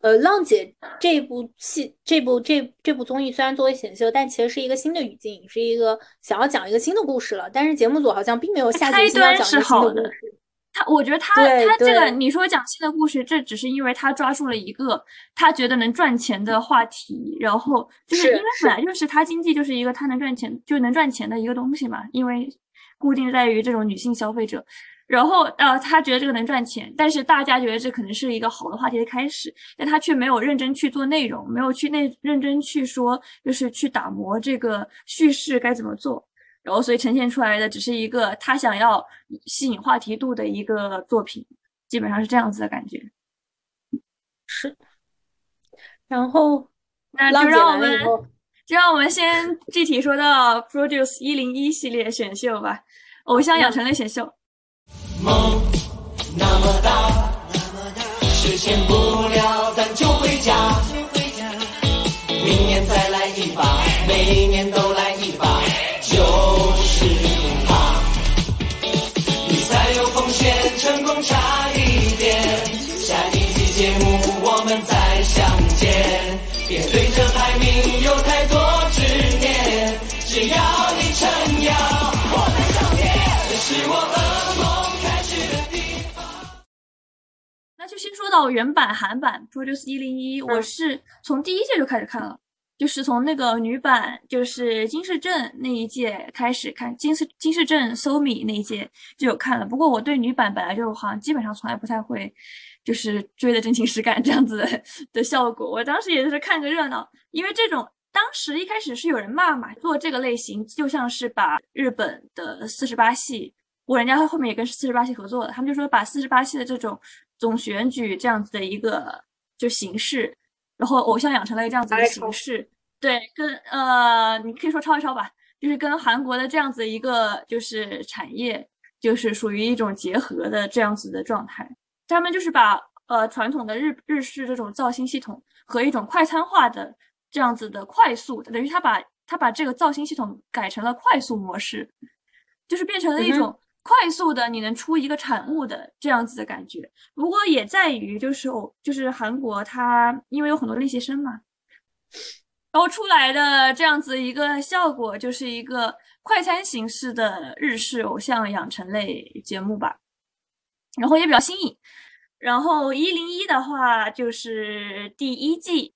呃，浪姐这部戏这部这这部综艺虽然作为选秀，但其实是一个新的语境，是一个想要讲一个新的故事了。但是节目组好像并没有下决心要讲新的故事。他我觉得他他这个你说讲新的故事，这只是因为他抓住了一个他觉得能赚钱的话题，然后就是因为本来就是他经济就是一个他能赚钱就能赚钱的一个东西嘛，因为。固定在于这种女性消费者，然后呃，他觉得这个能赚钱，但是大家觉得这可能是一个好的话题的开始，但他却没有认真去做内容，没有去那认真去说，就是去打磨这个叙事该怎么做，然后所以呈现出来的只是一个他想要吸引话题度的一个作品，基本上是这样子的感觉。是，然后 那就让我们。就让我们先具体说到 Produce 一零一系列选秀吧，偶像养成类选秀。梦那么大，实现不了咱就回家。明年再来一把，每年都来那就先说到原版韩版《Produce 一零一》，我是从第一届就开始看了，就是从那个女版，就是金世正那一届开始看，金世金世正 Somi 那一届就有看了。不过我对女版本来就好像基本上从来不太会，就是追的真情实感这样子的效果。我当时也是看个热闹，因为这种。当时一开始是有人骂嘛，做这个类型就像是把日本的四十八系，我人家后面也跟四十八系合作了，他们就说把四十八系的这种总选举这样子的一个就形式，然后偶像养成了这样子的形式，对，跟呃你可以说抄一抄吧，就是跟韩国的这样子一个就是产业，就是属于一种结合的这样子的状态，他们就是把呃传统的日日式这种造星系统和一种快餐化的。这样子的快速，等于他把他把这个造星系统改成了快速模式，就是变成了一种快速的你能出一个产物的这样子的感觉。不过也在于就是哦，就是韩国它因为有很多练习生嘛，然后出来的这样子一个效果就是一个快餐形式的日式偶像养成类节目吧，然后也比较新颖。然后一零一的话就是第一季。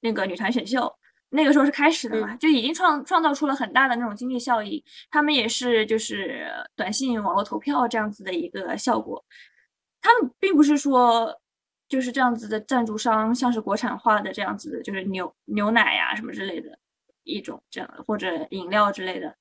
那个女团选秀，那个时候是开始的嘛，就已经创创造出了很大的那种经济效益。他们也是就是短信网络投票这样子的一个效果。他们并不是说就是这样子的赞助商，像是国产化的这样子的，就是牛牛奶呀什么之类的一种这样或者饮料之类的。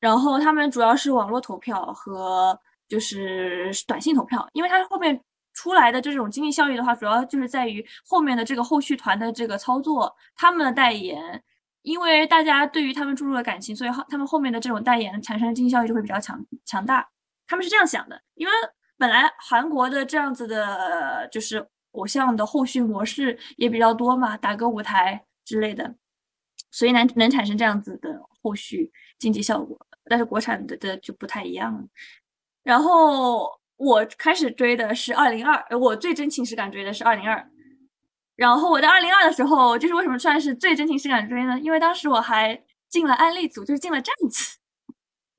然后他们主要是网络投票和就是短信投票，因为它后面。出来的这种经济效益的话，主要就是在于后面的这个后续团的这个操作，他们的代言，因为大家对于他们注入了感情，所以后他们后面的这种代言产生的经济效益就会比较强强大。他们是这样想的，因为本来韩国的这样子的，就是偶像的后续模式也比较多嘛，打歌舞台之类的，所以能能产生这样子的后续经济效果。但是国产的的就不太一样。然后我开始追的是二零二，我最真情实感追的是二零二。然后我在二零二的时候，就是为什么算是最真情实感追呢？因为当时我还进了案例组，就是进了站子。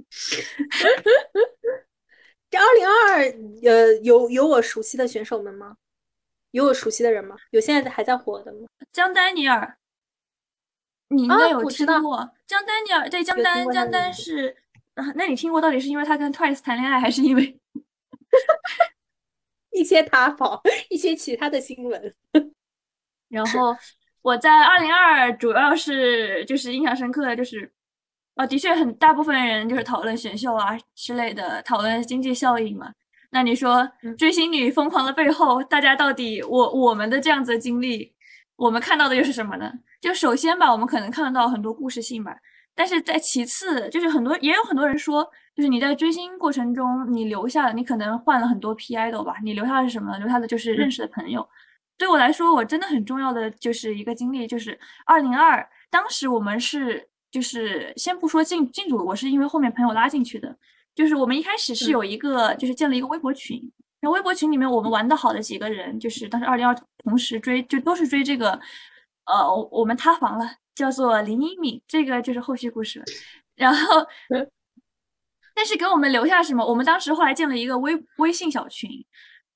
这二零二呃，有有我熟悉的选手们吗？有我熟悉的人吗？有现在还在火的吗？江丹尼尔，你应该有听过。江丹尼尔对江丹，江丹是啊，那你听过？到底是因为他跟 Twice 谈恋爱，还是因为 一些塌房，一些其他的新闻？然后我在二零二主要是就是印象深刻的就是。哦，的确，很大部分人就是讨论选秀啊之类的，讨论经济效益嘛。那你说追星女疯狂的背后，大家到底我我们的这样子的经历，我们看到的又是什么呢？就首先吧，我们可能看得到很多故事性吧。但是在其次，就是很多也有很多人说，就是你在追星过程中，你留下了，你可能换了很多 P idol 吧，你留下的是什么？留下的就是认识的朋友。对我来说，我真的很重要的就是一个经历，就是二零二，当时我们是。就是先不说进进组，我是因为后面朋友拉进去的。就是我们一开始是有一个，就是建了一个微博群，然后微博群里面我们玩的好的几个人，就是当时二零二同时追，就都是追这个，呃，我们塌房了，叫做林一敏，这个就是后续故事。然后，但是给我们留下什么？我们当时后来建了一个微微信小群，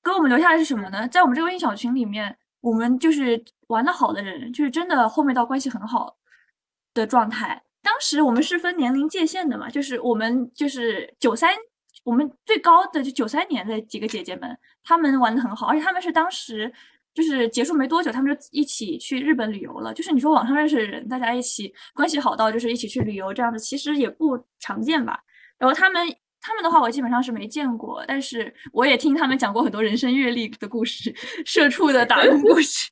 给我们留下的是什么呢？在我们这个微信小群里面，我们就是玩的好的人，就是真的后面到关系很好的状态。当时我们是分年龄界限的嘛，就是我们就是九三，我们最高的就九三年的几个姐姐们，她们玩的很好，而且她们是当时就是结束没多久，他们就一起去日本旅游了。就是你说网上认识的人，大家一起关系好到就是一起去旅游这样子，其实也不常见吧。然后他们他们的话，我基本上是没见过，但是我也听他们讲过很多人生阅历的故事，社畜的打工故事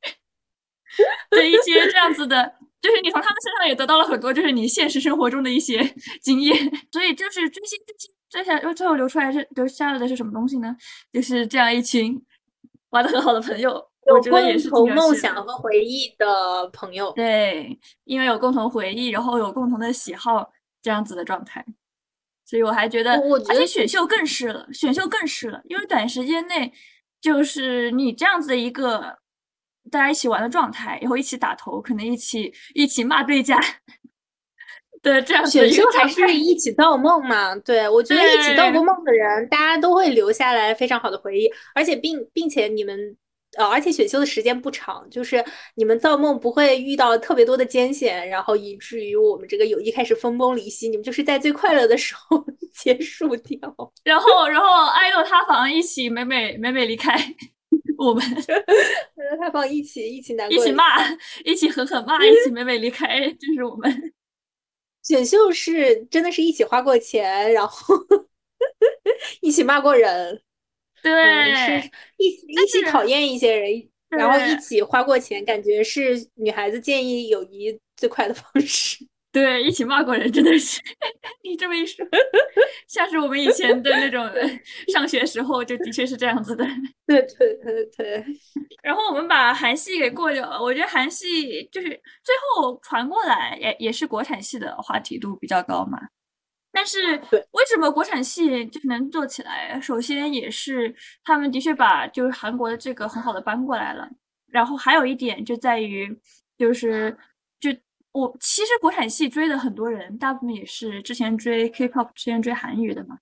的一些这样子的。就是你从他们身上也得到了很多，就是你现实生活中的一些 经验。所以就是追星追星追下，最后留出来是留下来的是什么东西呢？就是这样一群玩的很好的朋友，我觉得也是共同梦想和回忆的朋友。对，因为有共同回忆，然后有共同的喜好，这样子的状态。所以我还觉得，而且选秀更是了，选秀更是了，因为短时间内就是你这样子的一个。大家一起玩的状态，然后一起打头，可能一起一起骂对家 对这样选秀还是一起造梦嘛？对，我 觉得一起造过梦的人，大家都会留下来非常好的回忆，而且并并且你们呃，而且选秀的时间不长，就是你们造梦不会遇到特别多的艰险，然后以至于我们这个友谊开始分崩离析，你们就是在最快乐的时候 结束掉，然后然后爱豆塌房，一起美美美美离开。我们爱豆塌房一起一起难过，一起骂，一起狠狠骂，一起美美离开，就是我们。选秀是真的是一起花过钱，然后 一起骂过人，对，是一一起讨厌一些人，然后一起花过钱，感觉是女孩子建议友谊最快的方式。对，一起骂过人，真的是 你这么一说，像是我们以前的那种上学时候，就的确是这样子的。对对对对。然后我们把韩系给过掉了，我觉得韩系就是最后传过来也也是国产系的话题度比较高嘛。但是为什么国产系就能做起来？首先也是他们的确把就是韩国的这个很好的搬过来了。然后还有一点就在于就是就。我其实国产戏追的很多人，大部分也是之前追 K-pop、之前追韩语的嘛，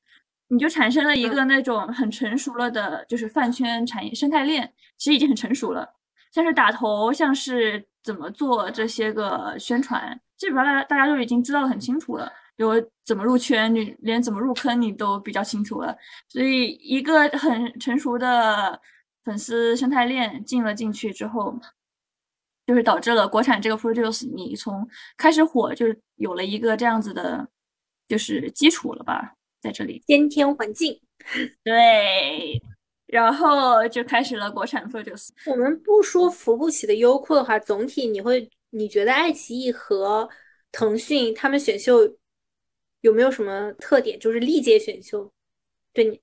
你就产生了一个那种很成熟了的，就是饭圈产业生态链，其实已经很成熟了。像是打头，像是怎么做这些个宣传，基本上大家大家都已经知道的很清楚了。有怎么入圈，你连怎么入坑你都比较清楚了。所以一个很成熟的粉丝生态链进了进去之后。就是导致了国产这个 produce 你从开始火就有了一个这样子的，就是基础了吧，在这里先天环境，对，然后就开始了国产 produce。我们不说扶不起的优酷的话，总体你会你觉得爱奇艺和腾讯他们选秀有没有什么特点？就是历届选秀，对你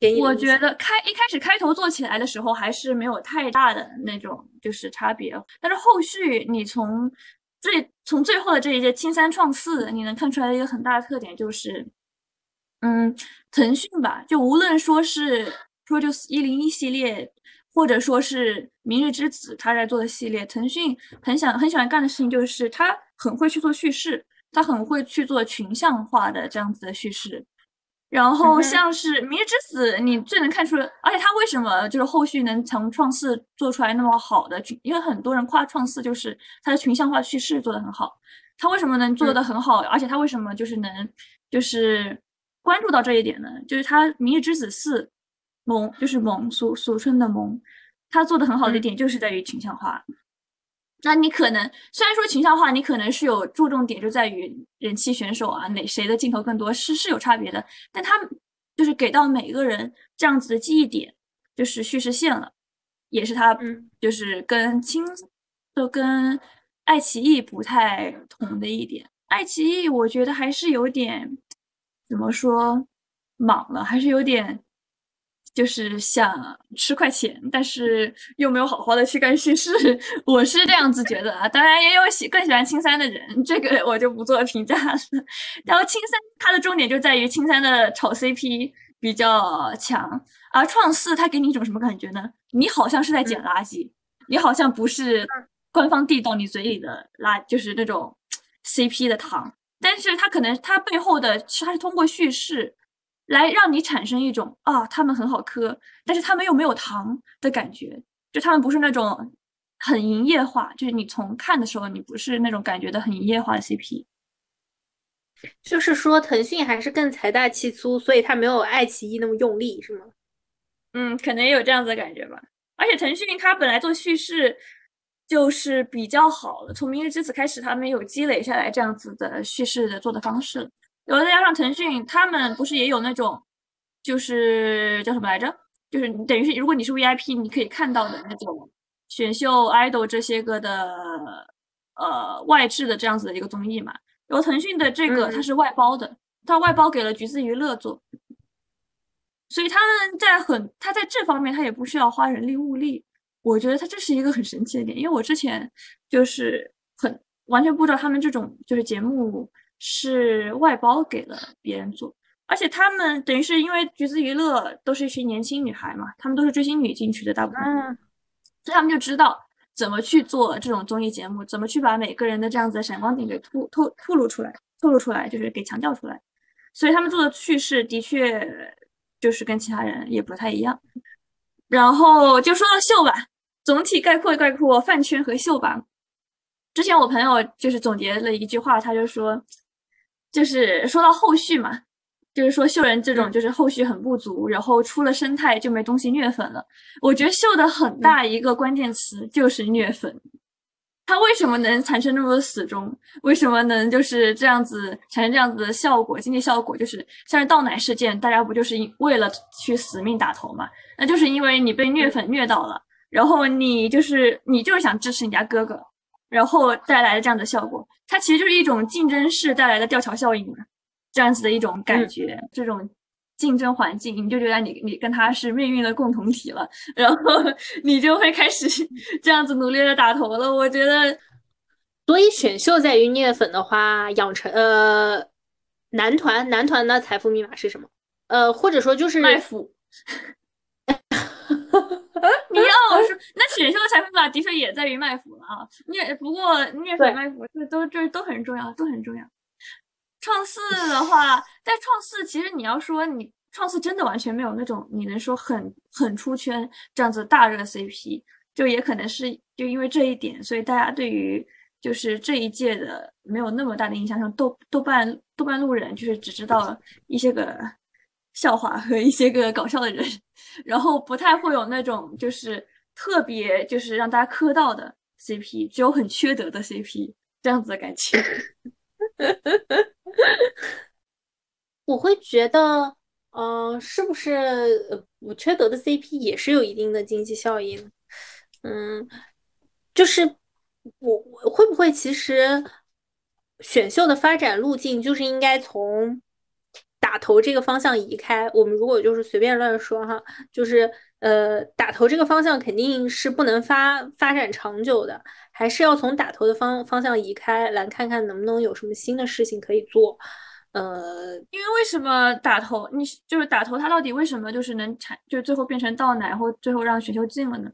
给你？我觉得开一开始开头做起来的时候还是没有太大的那种就是差别，但是后续你从最从最后的这一届青三创四，你能看出来一个很大的特点就是，嗯，腾讯吧，就无论说是 Produce 一零一系列，或者说是明日之子他在做的系列，腾讯很想很喜欢干的事情就是他很会去做叙事。他很会去做群像化的这样子的叙事，然后像是《明日之子》，你最能看出，而且他为什么就是后续能从创四做出来那么好的群，因为很多人夸创四就是他的群像化叙事做得很好。他为什么能做得很好？而且他为什么就是能就是关注到这一点呢？就是他《明日之子四》萌，就是萌俗俗称的萌，他做的很好的一点就是在于群像化。那你可能虽然说群像化，你可能是有注重点，就在于人气选手啊，哪谁的镜头更多是是有差别的，但他就是给到每个人这样子的记忆点，就是叙事线了，也是他就是跟青就跟爱奇艺不太同的一点。爱奇艺我觉得还是有点怎么说莽了，还是有点。就是想吃快钱，但是又没有好好的去干叙事，我是这样子觉得啊。当然也有喜更喜欢青三的人，这个我就不做评价了。然后青三它的重点就在于青三的炒 CP 比较强，而创四它给你一种什么感觉呢？你好像是在捡垃圾，你好像不是官方递到你嘴里的垃，就是那种 CP 的糖，但是它可能它背后的它是通过叙事。来让你产生一种啊，他们很好磕，但是他们又没有糖的感觉，就他们不是那种很营业化，就是你从看的时候，你不是那种感觉的很营业化的 CP。就是说，腾讯还是更财大气粗，所以它没有爱奇艺那么用力，是吗？嗯，可能也有这样子的感觉吧。而且腾讯它本来做叙事就是比较好的，从明日之子开始，他们有积累下来这样子的叙事的做的方式。然后再加上腾讯，他们不是也有那种，就是叫什么来着？就是等于是，如果你是 VIP，你可以看到的那种选秀 idol 这些个的呃外置的这样子的一个综艺嘛。然后腾讯的这个它是外包的，它外包给了橘子娱乐做，所以他们在很他在这方面他也不需要花人力物力。我觉得他这是一个很神奇的点，因为我之前就是很完全不知道他们这种就是节目。是外包给了别人做，而且他们等于是因为橘子娱乐都是一群年轻女孩嘛，她们都是追星女进去的大部分，所以他们就知道怎么去做这种综艺节目，怎么去把每个人的这样子的闪光点给突透透露出来，透露出来就是给强调出来，所以他们做的叙事的确就是跟其他人也不太一样。然后就说到秀吧，总体概括概括饭圈和秀吧。之前我朋友就是总结了一句话，他就说。就是说到后续嘛，就是说秀人这种就是后续很不足，然后出了生态就没东西虐粉了。我觉得秀的很大一个关键词就是虐粉。他为什么能产生那么多死忠？为什么能就是这样子产生这样子的效果？经济效果就是像是倒奶事件，大家不就是为了去死命打头嘛？那就是因为你被虐粉虐到了，然后你就是你就是想支持你家哥哥。然后带来的这样的效果，它其实就是一种竞争式带来的吊桥效应嘛，这样子的一种感觉，这种竞争环境，你就觉得你你跟他是命运的共同体了，然后 你就会开始 这样子努力的打头了。我觉得，所以选秀在于虐粉的话，养成呃男团男团的财富密码是什么？呃，或者说就是卖腐。你要我说，那选秀的财富密码的确也在于卖腐了啊。虐不过虐粉卖腐这都这都很重要，都很重要。创四的话，在创四其实你要说你创四真的完全没有那种你能说很很出圈这样子大热 CP，就也可能是就因为这一点，所以大家对于就是这一届的没有那么大的印象。像豆豆瓣豆瓣路人就是只知道一些个。笑话和一些个搞笑的人，然后不太会有那种就是特别就是让大家磕到的 CP，只有很缺德的 CP 这样子的感情。我会觉得，嗯，是不是不缺德的 CP 也是有一定的经济效益呢？嗯，就是我会不会其实选秀的发展路径就是应该从。打头这个方向移开，我们如果就是随便乱说哈，就是呃打头这个方向肯定是不能发发展长久的，还是要从打头的方方向移开来看看能不能有什么新的事情可以做。呃，因为为什么打头？你就是打头，它到底为什么就是能产，就是最后变成倒奶，或最后让选秀进了呢？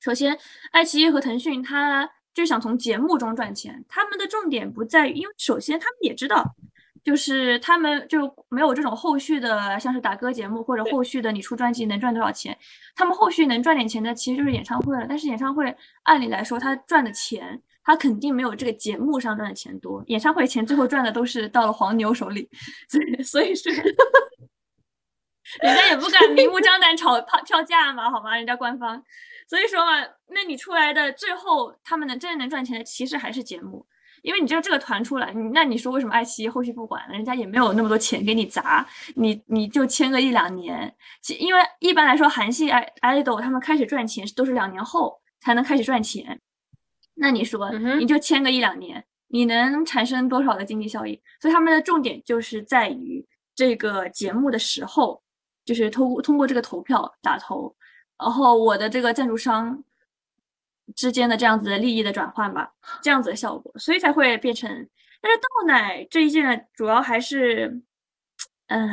首先，爱奇艺和腾讯，它就想从节目中赚钱，他们的重点不在于，因为首先他们也知道，就是他们就没有这种后续的，像是打歌节目或者后续的你出专辑能赚多少钱，他们后续能赚点钱的其实就是演唱会了。但是演唱会按理来说，他赚的钱。他肯定没有这个节目上赚的钱多，演唱会钱最后赚的都是到了黄牛手里，所以所以是，人家也不敢明目张胆炒票 票价嘛，好吗？人家官方，所以说嘛，那你出来的最后他们能真正能赚钱的，其实还是节目，因为你知道这个团出来，你那你说为什么爱奇艺后续不管了？人家也没有那么多钱给你砸，你你就签个一两年，其因为一般来说韩系爱 idol 他们开始赚钱都是两年后才能开始赚钱。那你说，你就签个一两年，你能产生多少的经济效益？所以他们的重点就是在于这个节目的时候，就是通通过这个投票打投，然后我的这个赞助商之间的这样子的利益的转换吧，这样子的效果，所以才会变成。但是倒奶这一件主要还是，嗯，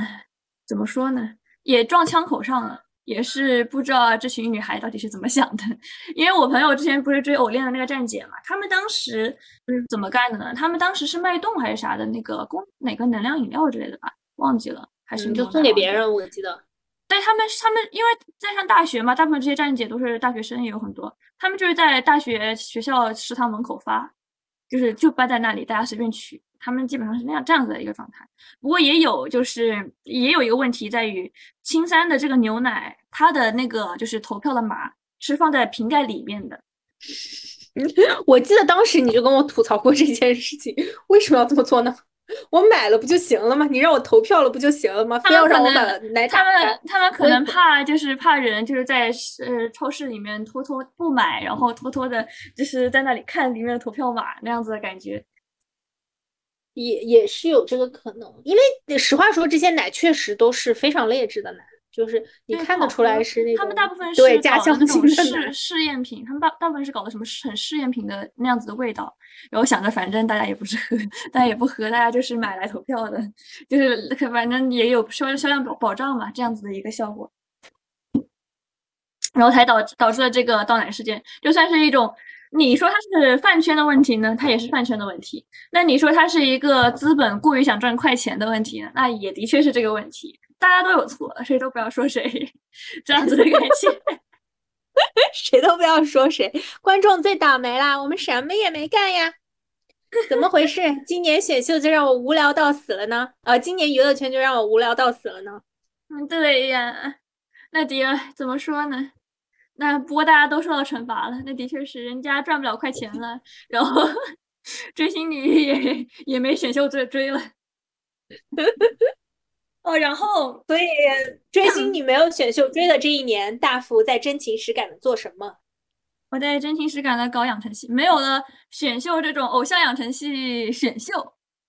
怎么说呢，也撞枪口上了。也是不知道这群女孩到底是怎么想的，因为我朋友之前不是追偶恋的那个站姐嘛，他们当时嗯怎么干的呢？他们当时是脉动还是啥的那个供哪个能量饮料之类的吧，忘记了，还是就送给别人，我记得。对他们，他们因为在上大学嘛，大部分这些站姐都是大学生，也有很多，他们就是在大学学校食堂门口发，就是就搬在那里，大家随便取。他们基本上是那样这样子的一个状态，不过也有就是也有一个问题在于青山的这个牛奶，它的那个就是投票的码是放在瓶盖里面的。我记得当时你就跟我吐槽过这件事情，为什么要这么做呢？我买了不就行了吗？你让我投票了不就行了吗？非要让我买奶他们他们可能怕就是怕人就是在呃超市里面偷偷不买，然后偷偷的就是在那里看里面的投票码那样子的感觉。也也是有这个可能，因为实话说，这些奶确实都是非常劣质的奶，就是你看得出来是那种他们大部分对加香精的试试验品，他们大大部分是搞的什么很试验品的那样子的味道，然后想着反正大家也不是喝，大家也不喝，大家就是买来投票的，就是反正也有销销量保保障嘛，这样子的一个效果，然后才导导致了这个倒奶事件，就算是一种。你说它是饭圈的问题呢，它也是饭圈的问题。那你说它是一个资本过于想赚快钱的问题呢，那也的确是这个问题。大家都有错，谁都不要说谁，这样子的感觉，谁都不要说谁。观众最倒霉啦，我们什么也没干呀，怎么回事？今年选秀就让我无聊到死了呢？呃，今年娱乐圈就让我无聊到死了呢？嗯，对呀。那迪儿怎么说呢？那不过大家都受到惩罚了，那的确是人家赚不了快钱了，然后追星女也也没选秀追追了，哦，然后所以追星你没有选秀追的这一年，大福在真情实感的做什么？我在真情实感的搞养成系，没有了选秀这种偶像养成系选秀，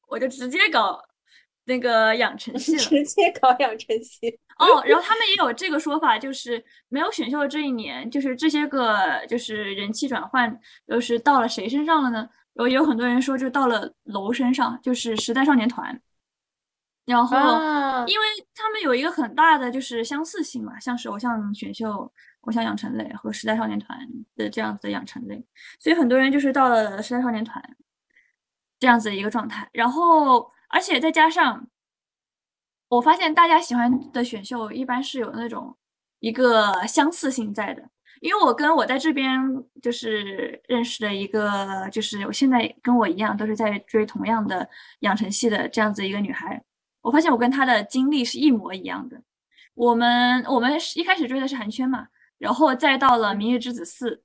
我就直接搞。那个养成系了，直接搞养成系哦。然后他们也有这个说法，就是没有选秀的这一年，就是这些个就是人气转换，就是到了谁身上了呢？有有很多人说，就到了楼身上，就是时代少年团。然后，因为他们有一个很大的就是相似性嘛，像是偶像选秀、偶像养成类和时代少年团的这样子的养成类，所以很多人就是到了时代少年团这样子的一个状态，然后。而且再加上，我发现大家喜欢的选秀一般是有那种一个相似性在的，因为我跟我在这边就是认识的一个，就是我现在跟我一样都是在追同样的养成系的这样子一个女孩，我发现我跟他的经历是一模一样的。我们我们一开始追的是韩圈嘛，然后再到了明日之子四，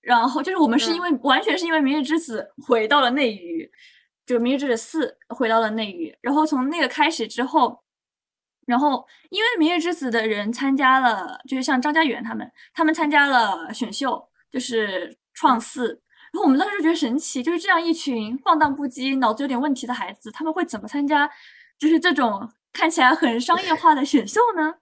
然后就是我们是因为完全是因为明日之子回到了内娱。就《明日之子四》回到了内娱，然后从那个开始之后，然后因为《明日之子》的人参加了，就是像张家元他们，他们参加了选秀，就是创四，然后我们当时觉得神奇，就是这样一群放荡不羁、脑子有点问题的孩子，他们会怎么参加？就是这种。看起来很商业化的选秀呢？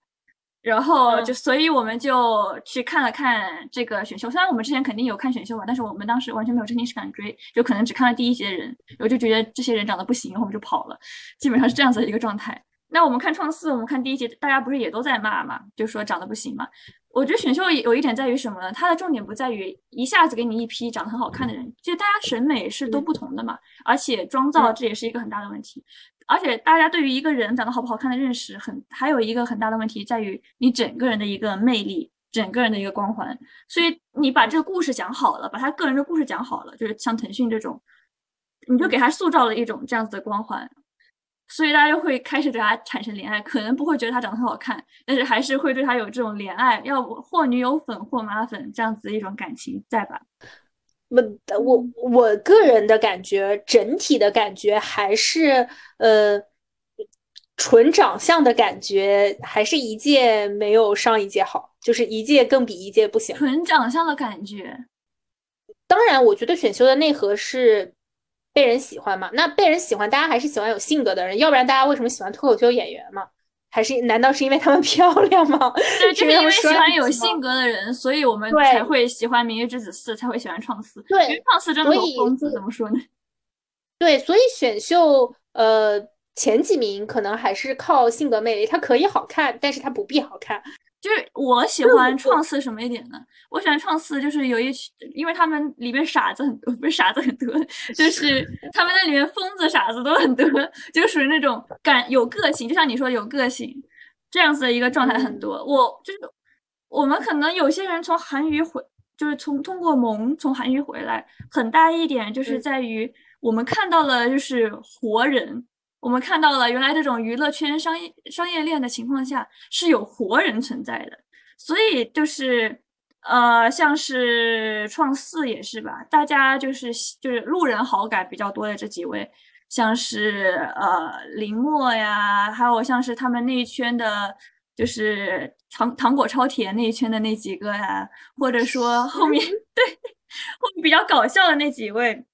然后就，所以我们就去看了看这个选秀。虽然我们之前肯定有看选秀嘛，但是我们当时完全没有真情实感追，就可能只看了第一集的人，然后就觉得这些人长得不行，然后我们就跑了。基本上是这样子的一个状态。那我们看创四，我们看第一集，大家不是也都在骂嘛，就说长得不行嘛。我觉得选秀有一点在于什么呢？它的重点不在于一下子给你一批长得很好看的人，就大家审美是都不同的嘛，而且妆造这也是一个很大的问题。而且大家对于一个人长得好不好看的认识很，还有一个很大的问题在于你整个人的一个魅力，整个人的一个光环。所以你把这个故事讲好了，把他个人的故事讲好了，就是像腾讯这种，你就给他塑造了一种这样子的光环，所以大家就会开始对他产生怜爱。可能不会觉得他长得很好看，但是还是会对他有这种怜爱，要不或女友粉或妈粉这样子的一种感情在吧？我我我个人的感觉，整体的感觉还是呃，纯长相的感觉，还是一届没有上一届好，就是一届更比一届不行。纯长相的感觉，当然，我觉得选秀的内核是被人喜欢嘛。那被人喜欢，大家还是喜欢有性格的人，要不然大家为什么喜欢脱口秀演员嘛？还是难道是因为她们 漂亮吗？对，就是因为喜欢有性格的人，所以我们才会喜欢《明日之子四》，才会喜欢创四。对，因为创四真的有疯子，怎么说呢？对，所以选秀呃前几名可能还是靠性格魅力，它可以好看，但是它不必好看。就是我喜欢创四什么一点呢？我喜欢创四，就是有一群，因为他们里面傻子很多，不是傻子很多，就是他们那里面疯子傻子都很多，就属于那种感有个性，就像你说有个性这样子的一个状态很多。我就是我们可能有些人从韩娱回，就是从通过萌从韩娱回来，很大一点就是在于我们看到了就是活人。我们看到了，原来这种娱乐圈商业商业链的情况下是有活人存在的，所以就是呃，像是创四也是吧，大家就是就是路人好感比较多的这几位，像是呃林默呀，还有像是他们那一圈的，就是糖糖果超甜那一圈的那几个呀，或者说后面 对 后面比较搞笑的那几位。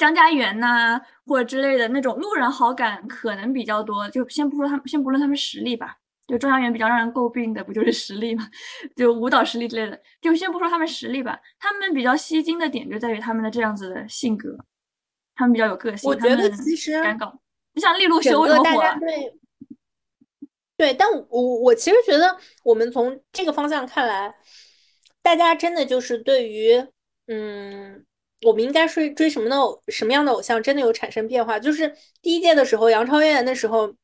张家元呐，或者之类的那种路人好感可能比较多，就先不说他们，先不论他们实力吧。就张家元比较让人诟病的不就是实力吗？就舞蹈实力之类的，就先不说他们实力吧。他们比较吸睛的点就在于他们的这样子的性格，他们比较有个性。我觉得其实敢搞，就像利路修那么火。对，对，但我我其实觉得，我们从这个方向看来，大家真的就是对于嗯。我们应该追追什么的什么样的偶像，真的有产生变化。就是第一届的时候，杨超越那时候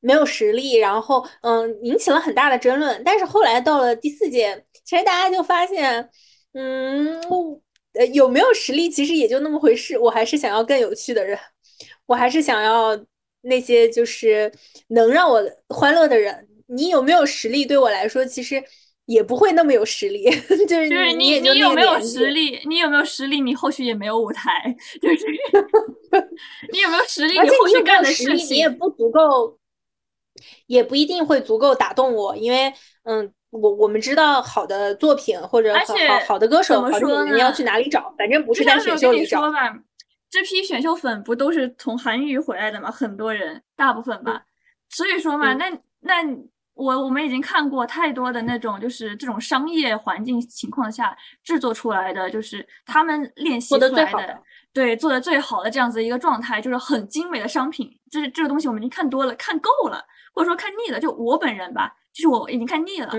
没有实力，然后嗯，引起了很大的争论。但是后来到了第四届，其实大家就发现，嗯，呃，有没有实力其实也就那么回事。我还是想要更有趣的人，我还是想要那些就是能让我欢乐的人。你有没有实力对我来说，其实。也不会那么有实力，就是你你有没有实力？你有没有实力？你后续也没有舞台，就是 你有没有实力？你后续干的事情你也不足够，也不一定会足够打动我，因为嗯，我我们知道好的作品或者好好的歌手，好的演员要去哪里找？反正不是在选秀里找。这批选秀粉不都是从韩娱回来的吗？很多人，大部分吧。所以说嘛，那那。我我们已经看过太多的那种，就是这种商业环境情况下制作出来的，就是他们练习出来的，对，做的最好的这样子一个状态，就是很精美的商品。就是这个东西我们已经看多了，看够了，或者说看腻了。就我本人吧，就是我已经看腻了。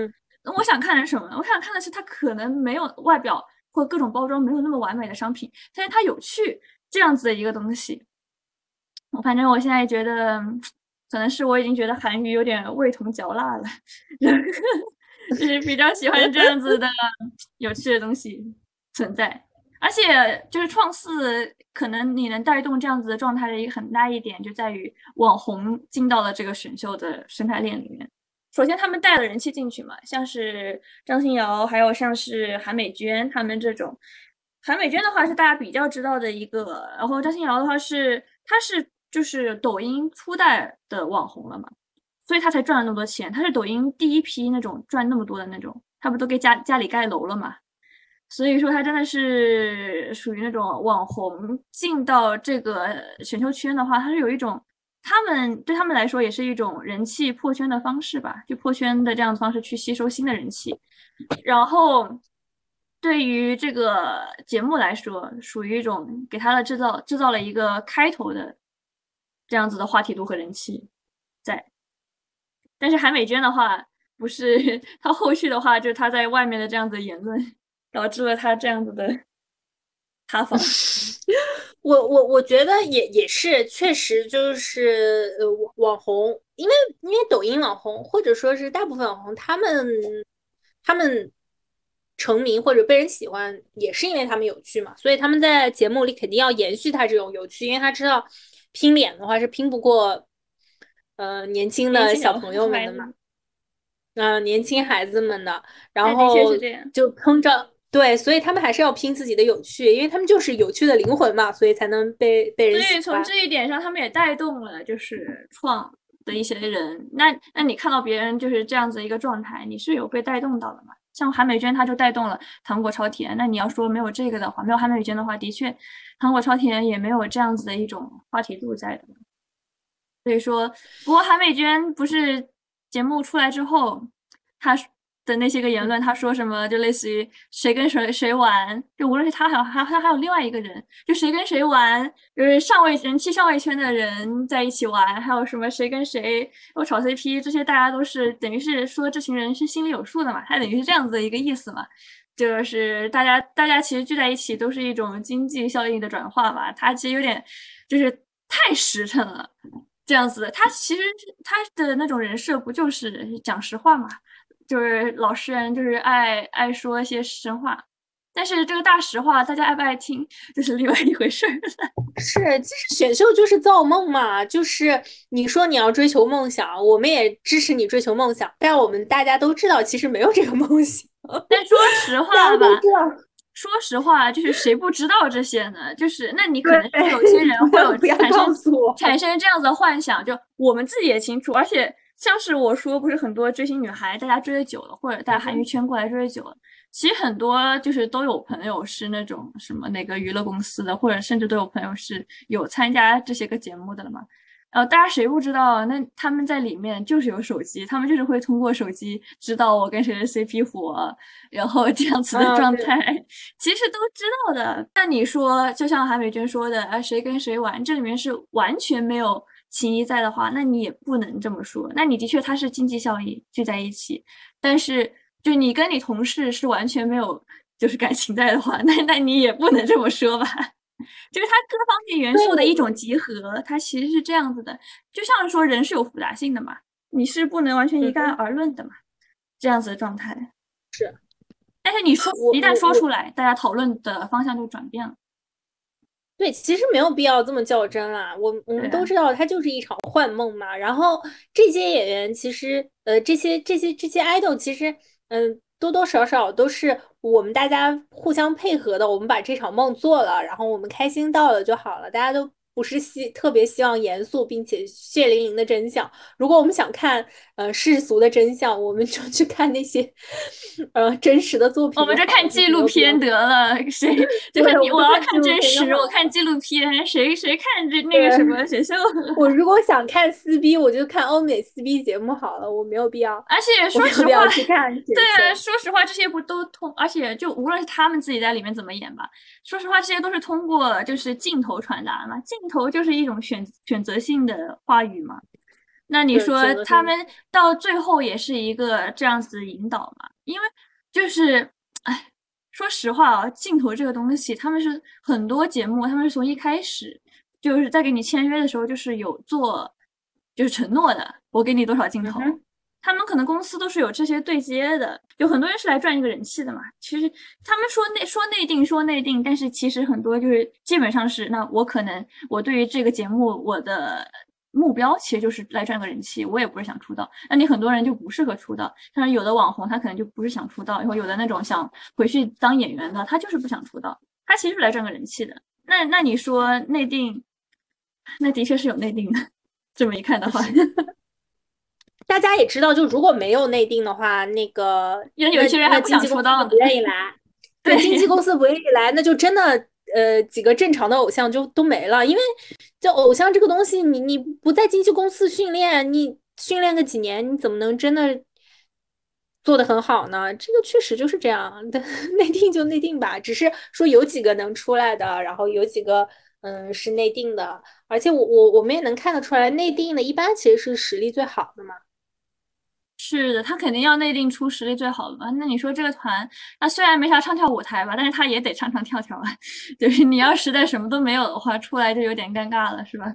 那我想看的是什么？我想看的是它可能没有外表或各种包装没有那么完美的商品，但是它有趣这样子的一个东西。我反正我现在觉得。可能是我已经觉得韩语有点味同嚼蜡了，就是比较喜欢这样子的有趣的东西存在。而且就是创四，可能你能带动这样子的状态的一个很大一点，就在于网红进到了这个选秀的生态链里面。首先，他们带了人气进去嘛，像是张欣瑶，还有像是韩美娟他们这种。韩美娟的话是大家比较知道的一个，然后张欣瑶的话是，她是。就是抖音初代的网红了嘛，所以他才赚了那么多钱。他是抖音第一批那种赚那么多的那种，他不都给家家里盖楼了嘛？所以说他真的是属于那种网红进到这个选秀圈的话，他是有一种他们对他们来说也是一种人气破圈的方式吧，就破圈的这样的方式去吸收新的人气。然后对于这个节目来说，属于一种给他的制造制造了一个开头的这样子的话题度和人气在。但是韩美娟的话，不是 她后续的话，就是她在外面的这样子言论，导致了她这样子的 塌房。我我我觉得也也是，确实就是呃网红，因为因为抖音网红或者说是大部分网红，他们他们成名或者被人喜欢，也是因为他们有趣嘛，所以他们在节目里肯定要延续他这种有趣，因为他知道拼脸的话是拼不过呃年轻的小朋友们的嘛，嗯，年轻孩子们的，然后就坑着。对，所以他们还是要拼自己的有趣，因为他们就是有趣的灵魂嘛，所以才能被被人。所以从这一点上，他们也带动了就是创的一些人。那那你看到别人就是这样子一个状态，你是有被带动到的嘛？像韩美娟，她就带动了糖果超甜。那你要说没有这个的话，没有韩美娟的话，的确糖果超甜也没有这样子的一种话题度在的。所以说，不过韩美娟不是节目出来之后，她。的那些个言论，他说什么就类似于谁跟谁谁玩，就无论是他还有还他还有另外一个人，就谁跟谁玩，就是上位人气上位圈的人在一起玩，还有什么谁跟谁又炒 CP，这些大家都是等于是说这群人是心里有数的嘛，他等于是这样子的一个意思嘛，就是大家大家其实聚在一起都是一种经济效应的转化吧，他其实有点就是太实诚了，这样子，他其实他的那种人设不就是讲实话嘛。就是老实人，就是爱爱说一些实话，但是这个大实话，大家爱不爱听，就是另外一回事儿了。是，其实选秀就是造梦嘛，就是你说你要追求梦想，我们也支持你追求梦想，但我们大家都知道，其实没有这个梦想。但 说实话吧，说实话，就是谁不知道这些呢？就是那你可能是有些人会 有产生产生这样子的幻想，就我们自己也清楚，而且。像是我说，不是很多追星女孩，大家追的久了，或者在韩娱圈过来追的久了，其实很多就是都有朋友是那种什么哪个娱乐公司的，或者甚至都有朋友是有参加这些个节目的了嘛。然后大家谁不知道？那他们在里面就是有手机，他们就是会通过手机知道我跟谁的 CP 火，然后这样子的状态，其实都知道的。那你说，就像韩美娟说的，啊，谁跟谁玩，这里面是完全没有。情谊在的话，那你也不能这么说。那你的确他是经济效益聚在一起，但是就你跟你同事是完全没有就是感情在的话，那那你也不能这么说吧？就是它各方面元素的一种集合，它其实是这样子的。就像说人是有复杂性的嘛，你是不能完全一概而论的嘛，这样子的状态是。但是你说一旦说出来，大家讨论的方向就转变了。对，其实没有必要这么较真啦。我我们都知道，它就是一场幻梦嘛。然后这些演员，其实呃，这些这些这些 idol，其实嗯，多多少少都是我们大家互相配合的。我们把这场梦做了，然后我们开心到了就好了，大家都。不是希特别希望严肃并且血淋淋的真相。如果我们想看呃世俗的真相，我们就去看那些呃真实的作品。我们就看纪录片得了。谁就是你？我要看真实，我看纪录片。谁谁看这 那个什么选秀？我如果 想看撕逼，我就看欧美撕逼节目好了。我没有必要。而且说实话，对啊，说实话，这些不都通？而且就无论是他们自己在里面怎么演吧，说实话，这些都是通过就是镜头传达嘛，镜。头就是一种选选择性的话语嘛，那你说他们到最后也是一个这样子引导嘛？因为就是，哎，说实话啊，镜头这个东西，他们是很多节目，他们是从一开始就是在给你签约的时候，就是有做就是承诺的，我给你多少镜头。他们可能公司都是有这些对接的，有很多人是来赚一个人气的嘛。其实他们说内说内定说内定，但是其实很多就是基本上是那我可能我对于这个节目我的目标其实就是来赚个人气，我也不是想出道。那你很多人就不适合出道，像有的网红他可能就不是想出道，然后有的那种想回去当演员的，他就是不想出道，他其实是来赚个人气的。那那你说内定，那的确是有内定的，这么一看的话。大家也知道，就如果没有内定的话，那个有些人还不想出道，不愿意来。对，经纪公司不愿意来，那就真的呃几个正常的偶像就都没了，因为就偶像这个东西，你你不在经纪公司训练，你训练个几年，你怎么能真的做的很好呢？这个确实就是这样的，内定就内定吧，只是说有几个能出来的，然后有几个嗯是内定的，而且我我我们也能看得出来，内定的一般其实是实力最好的嘛。是的，他肯定要内定出实力最好的嘛。那你说这个团，那虽然没啥唱跳舞台吧，但是他也得唱唱跳跳啊。就是你要实在什么都没有的话，出来就有点尴尬了，是吧？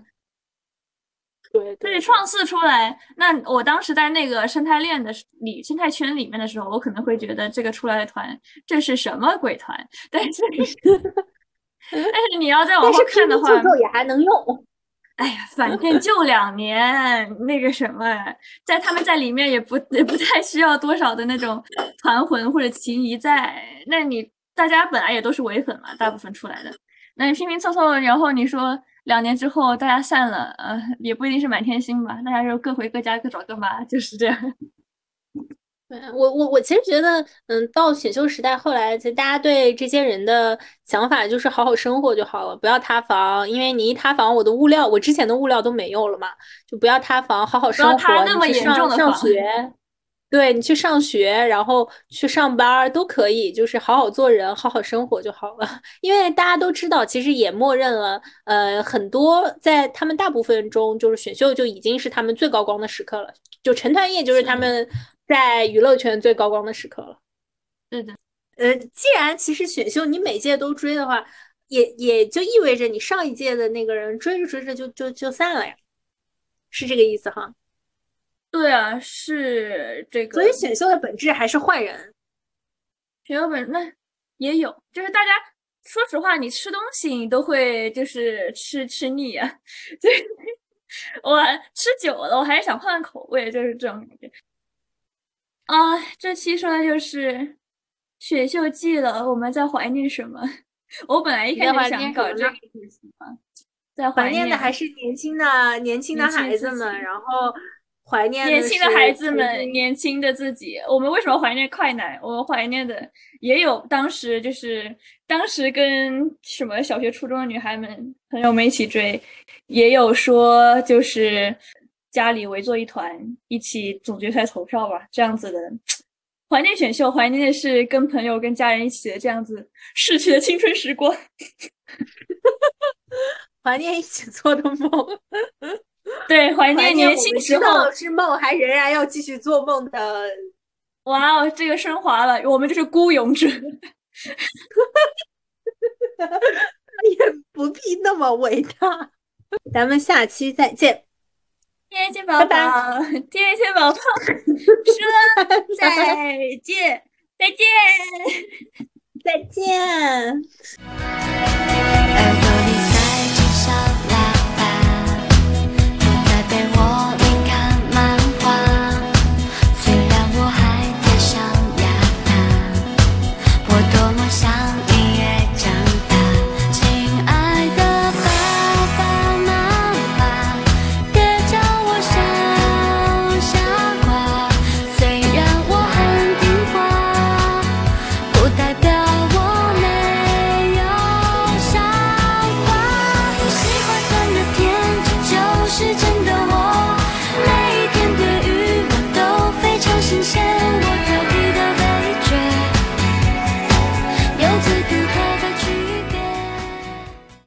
对。但是创四出来，那我当时在那个生态链的里、生态圈里面的时候，我可能会觉得这个出来的团，这是什么鬼团？但是，但是你要再往后看的话，也还能用。哎呀，反正就两年，那个什么，在他们在里面也不也不太需要多少的那种团魂或者情谊在。那你大家本来也都是唯粉嘛，大部分出来的，那你拼拼凑凑，然后你说两年之后大家散了，呃，也不一定是满天星吧，大家就各回各家，各找各妈，就是这样。我我我其实觉得，嗯，到选秀时代后来，其实大家对这些人的想法就是好好生活就好了，不要塌房，因为你一塌房，我的物料，我之前的物料都没有了嘛，就不要塌房，好好生活，你去上上学，对你去上学，然后去上班都可以，就是好好做人，好好生活就好了。因为大家都知道，其实也默认了，呃，很多在他们大部分中，就是选秀就已经是他们最高光的时刻了，就成团夜就是他们。在娱乐圈最高光的时刻了，对的，呃，既然其实选秀你每届都追的话，也也就意味着你上一届的那个人追着追着就就就散了呀，是这个意思哈？对啊，是这个。所以选秀的本质还是换人。选秀本那也有，就是大家说实话，你吃东西你都会就是吃吃腻啊。对，我吃久了，我还是想换换口味，就是这种感觉。啊，这期说的就是选秀季了，我们在怀念什么？我本来一开始想搞这个在怀念的还是年轻的年轻的孩子们，然后怀念年轻的孩子们，年轻的自己。我们为什么怀念快男？我们怀念的也有当时就是当时跟什么小学、初中的女孩们朋友们一起追，也有说就是。家里围坐一团，一起总决赛投票吧，这样子的怀念选秀，怀念的是跟朋友、跟家人一起的这样子逝去的青春时光，怀念一起做的梦，对，怀念年轻时候是梦，还仍然要继续做梦的。哇哦，这个升华了，我们就是孤勇者，也不必那么伟大。咱们下期再见。天线宝宝天线宝宝说再见。再见再见耳朵里塞着小喇叭被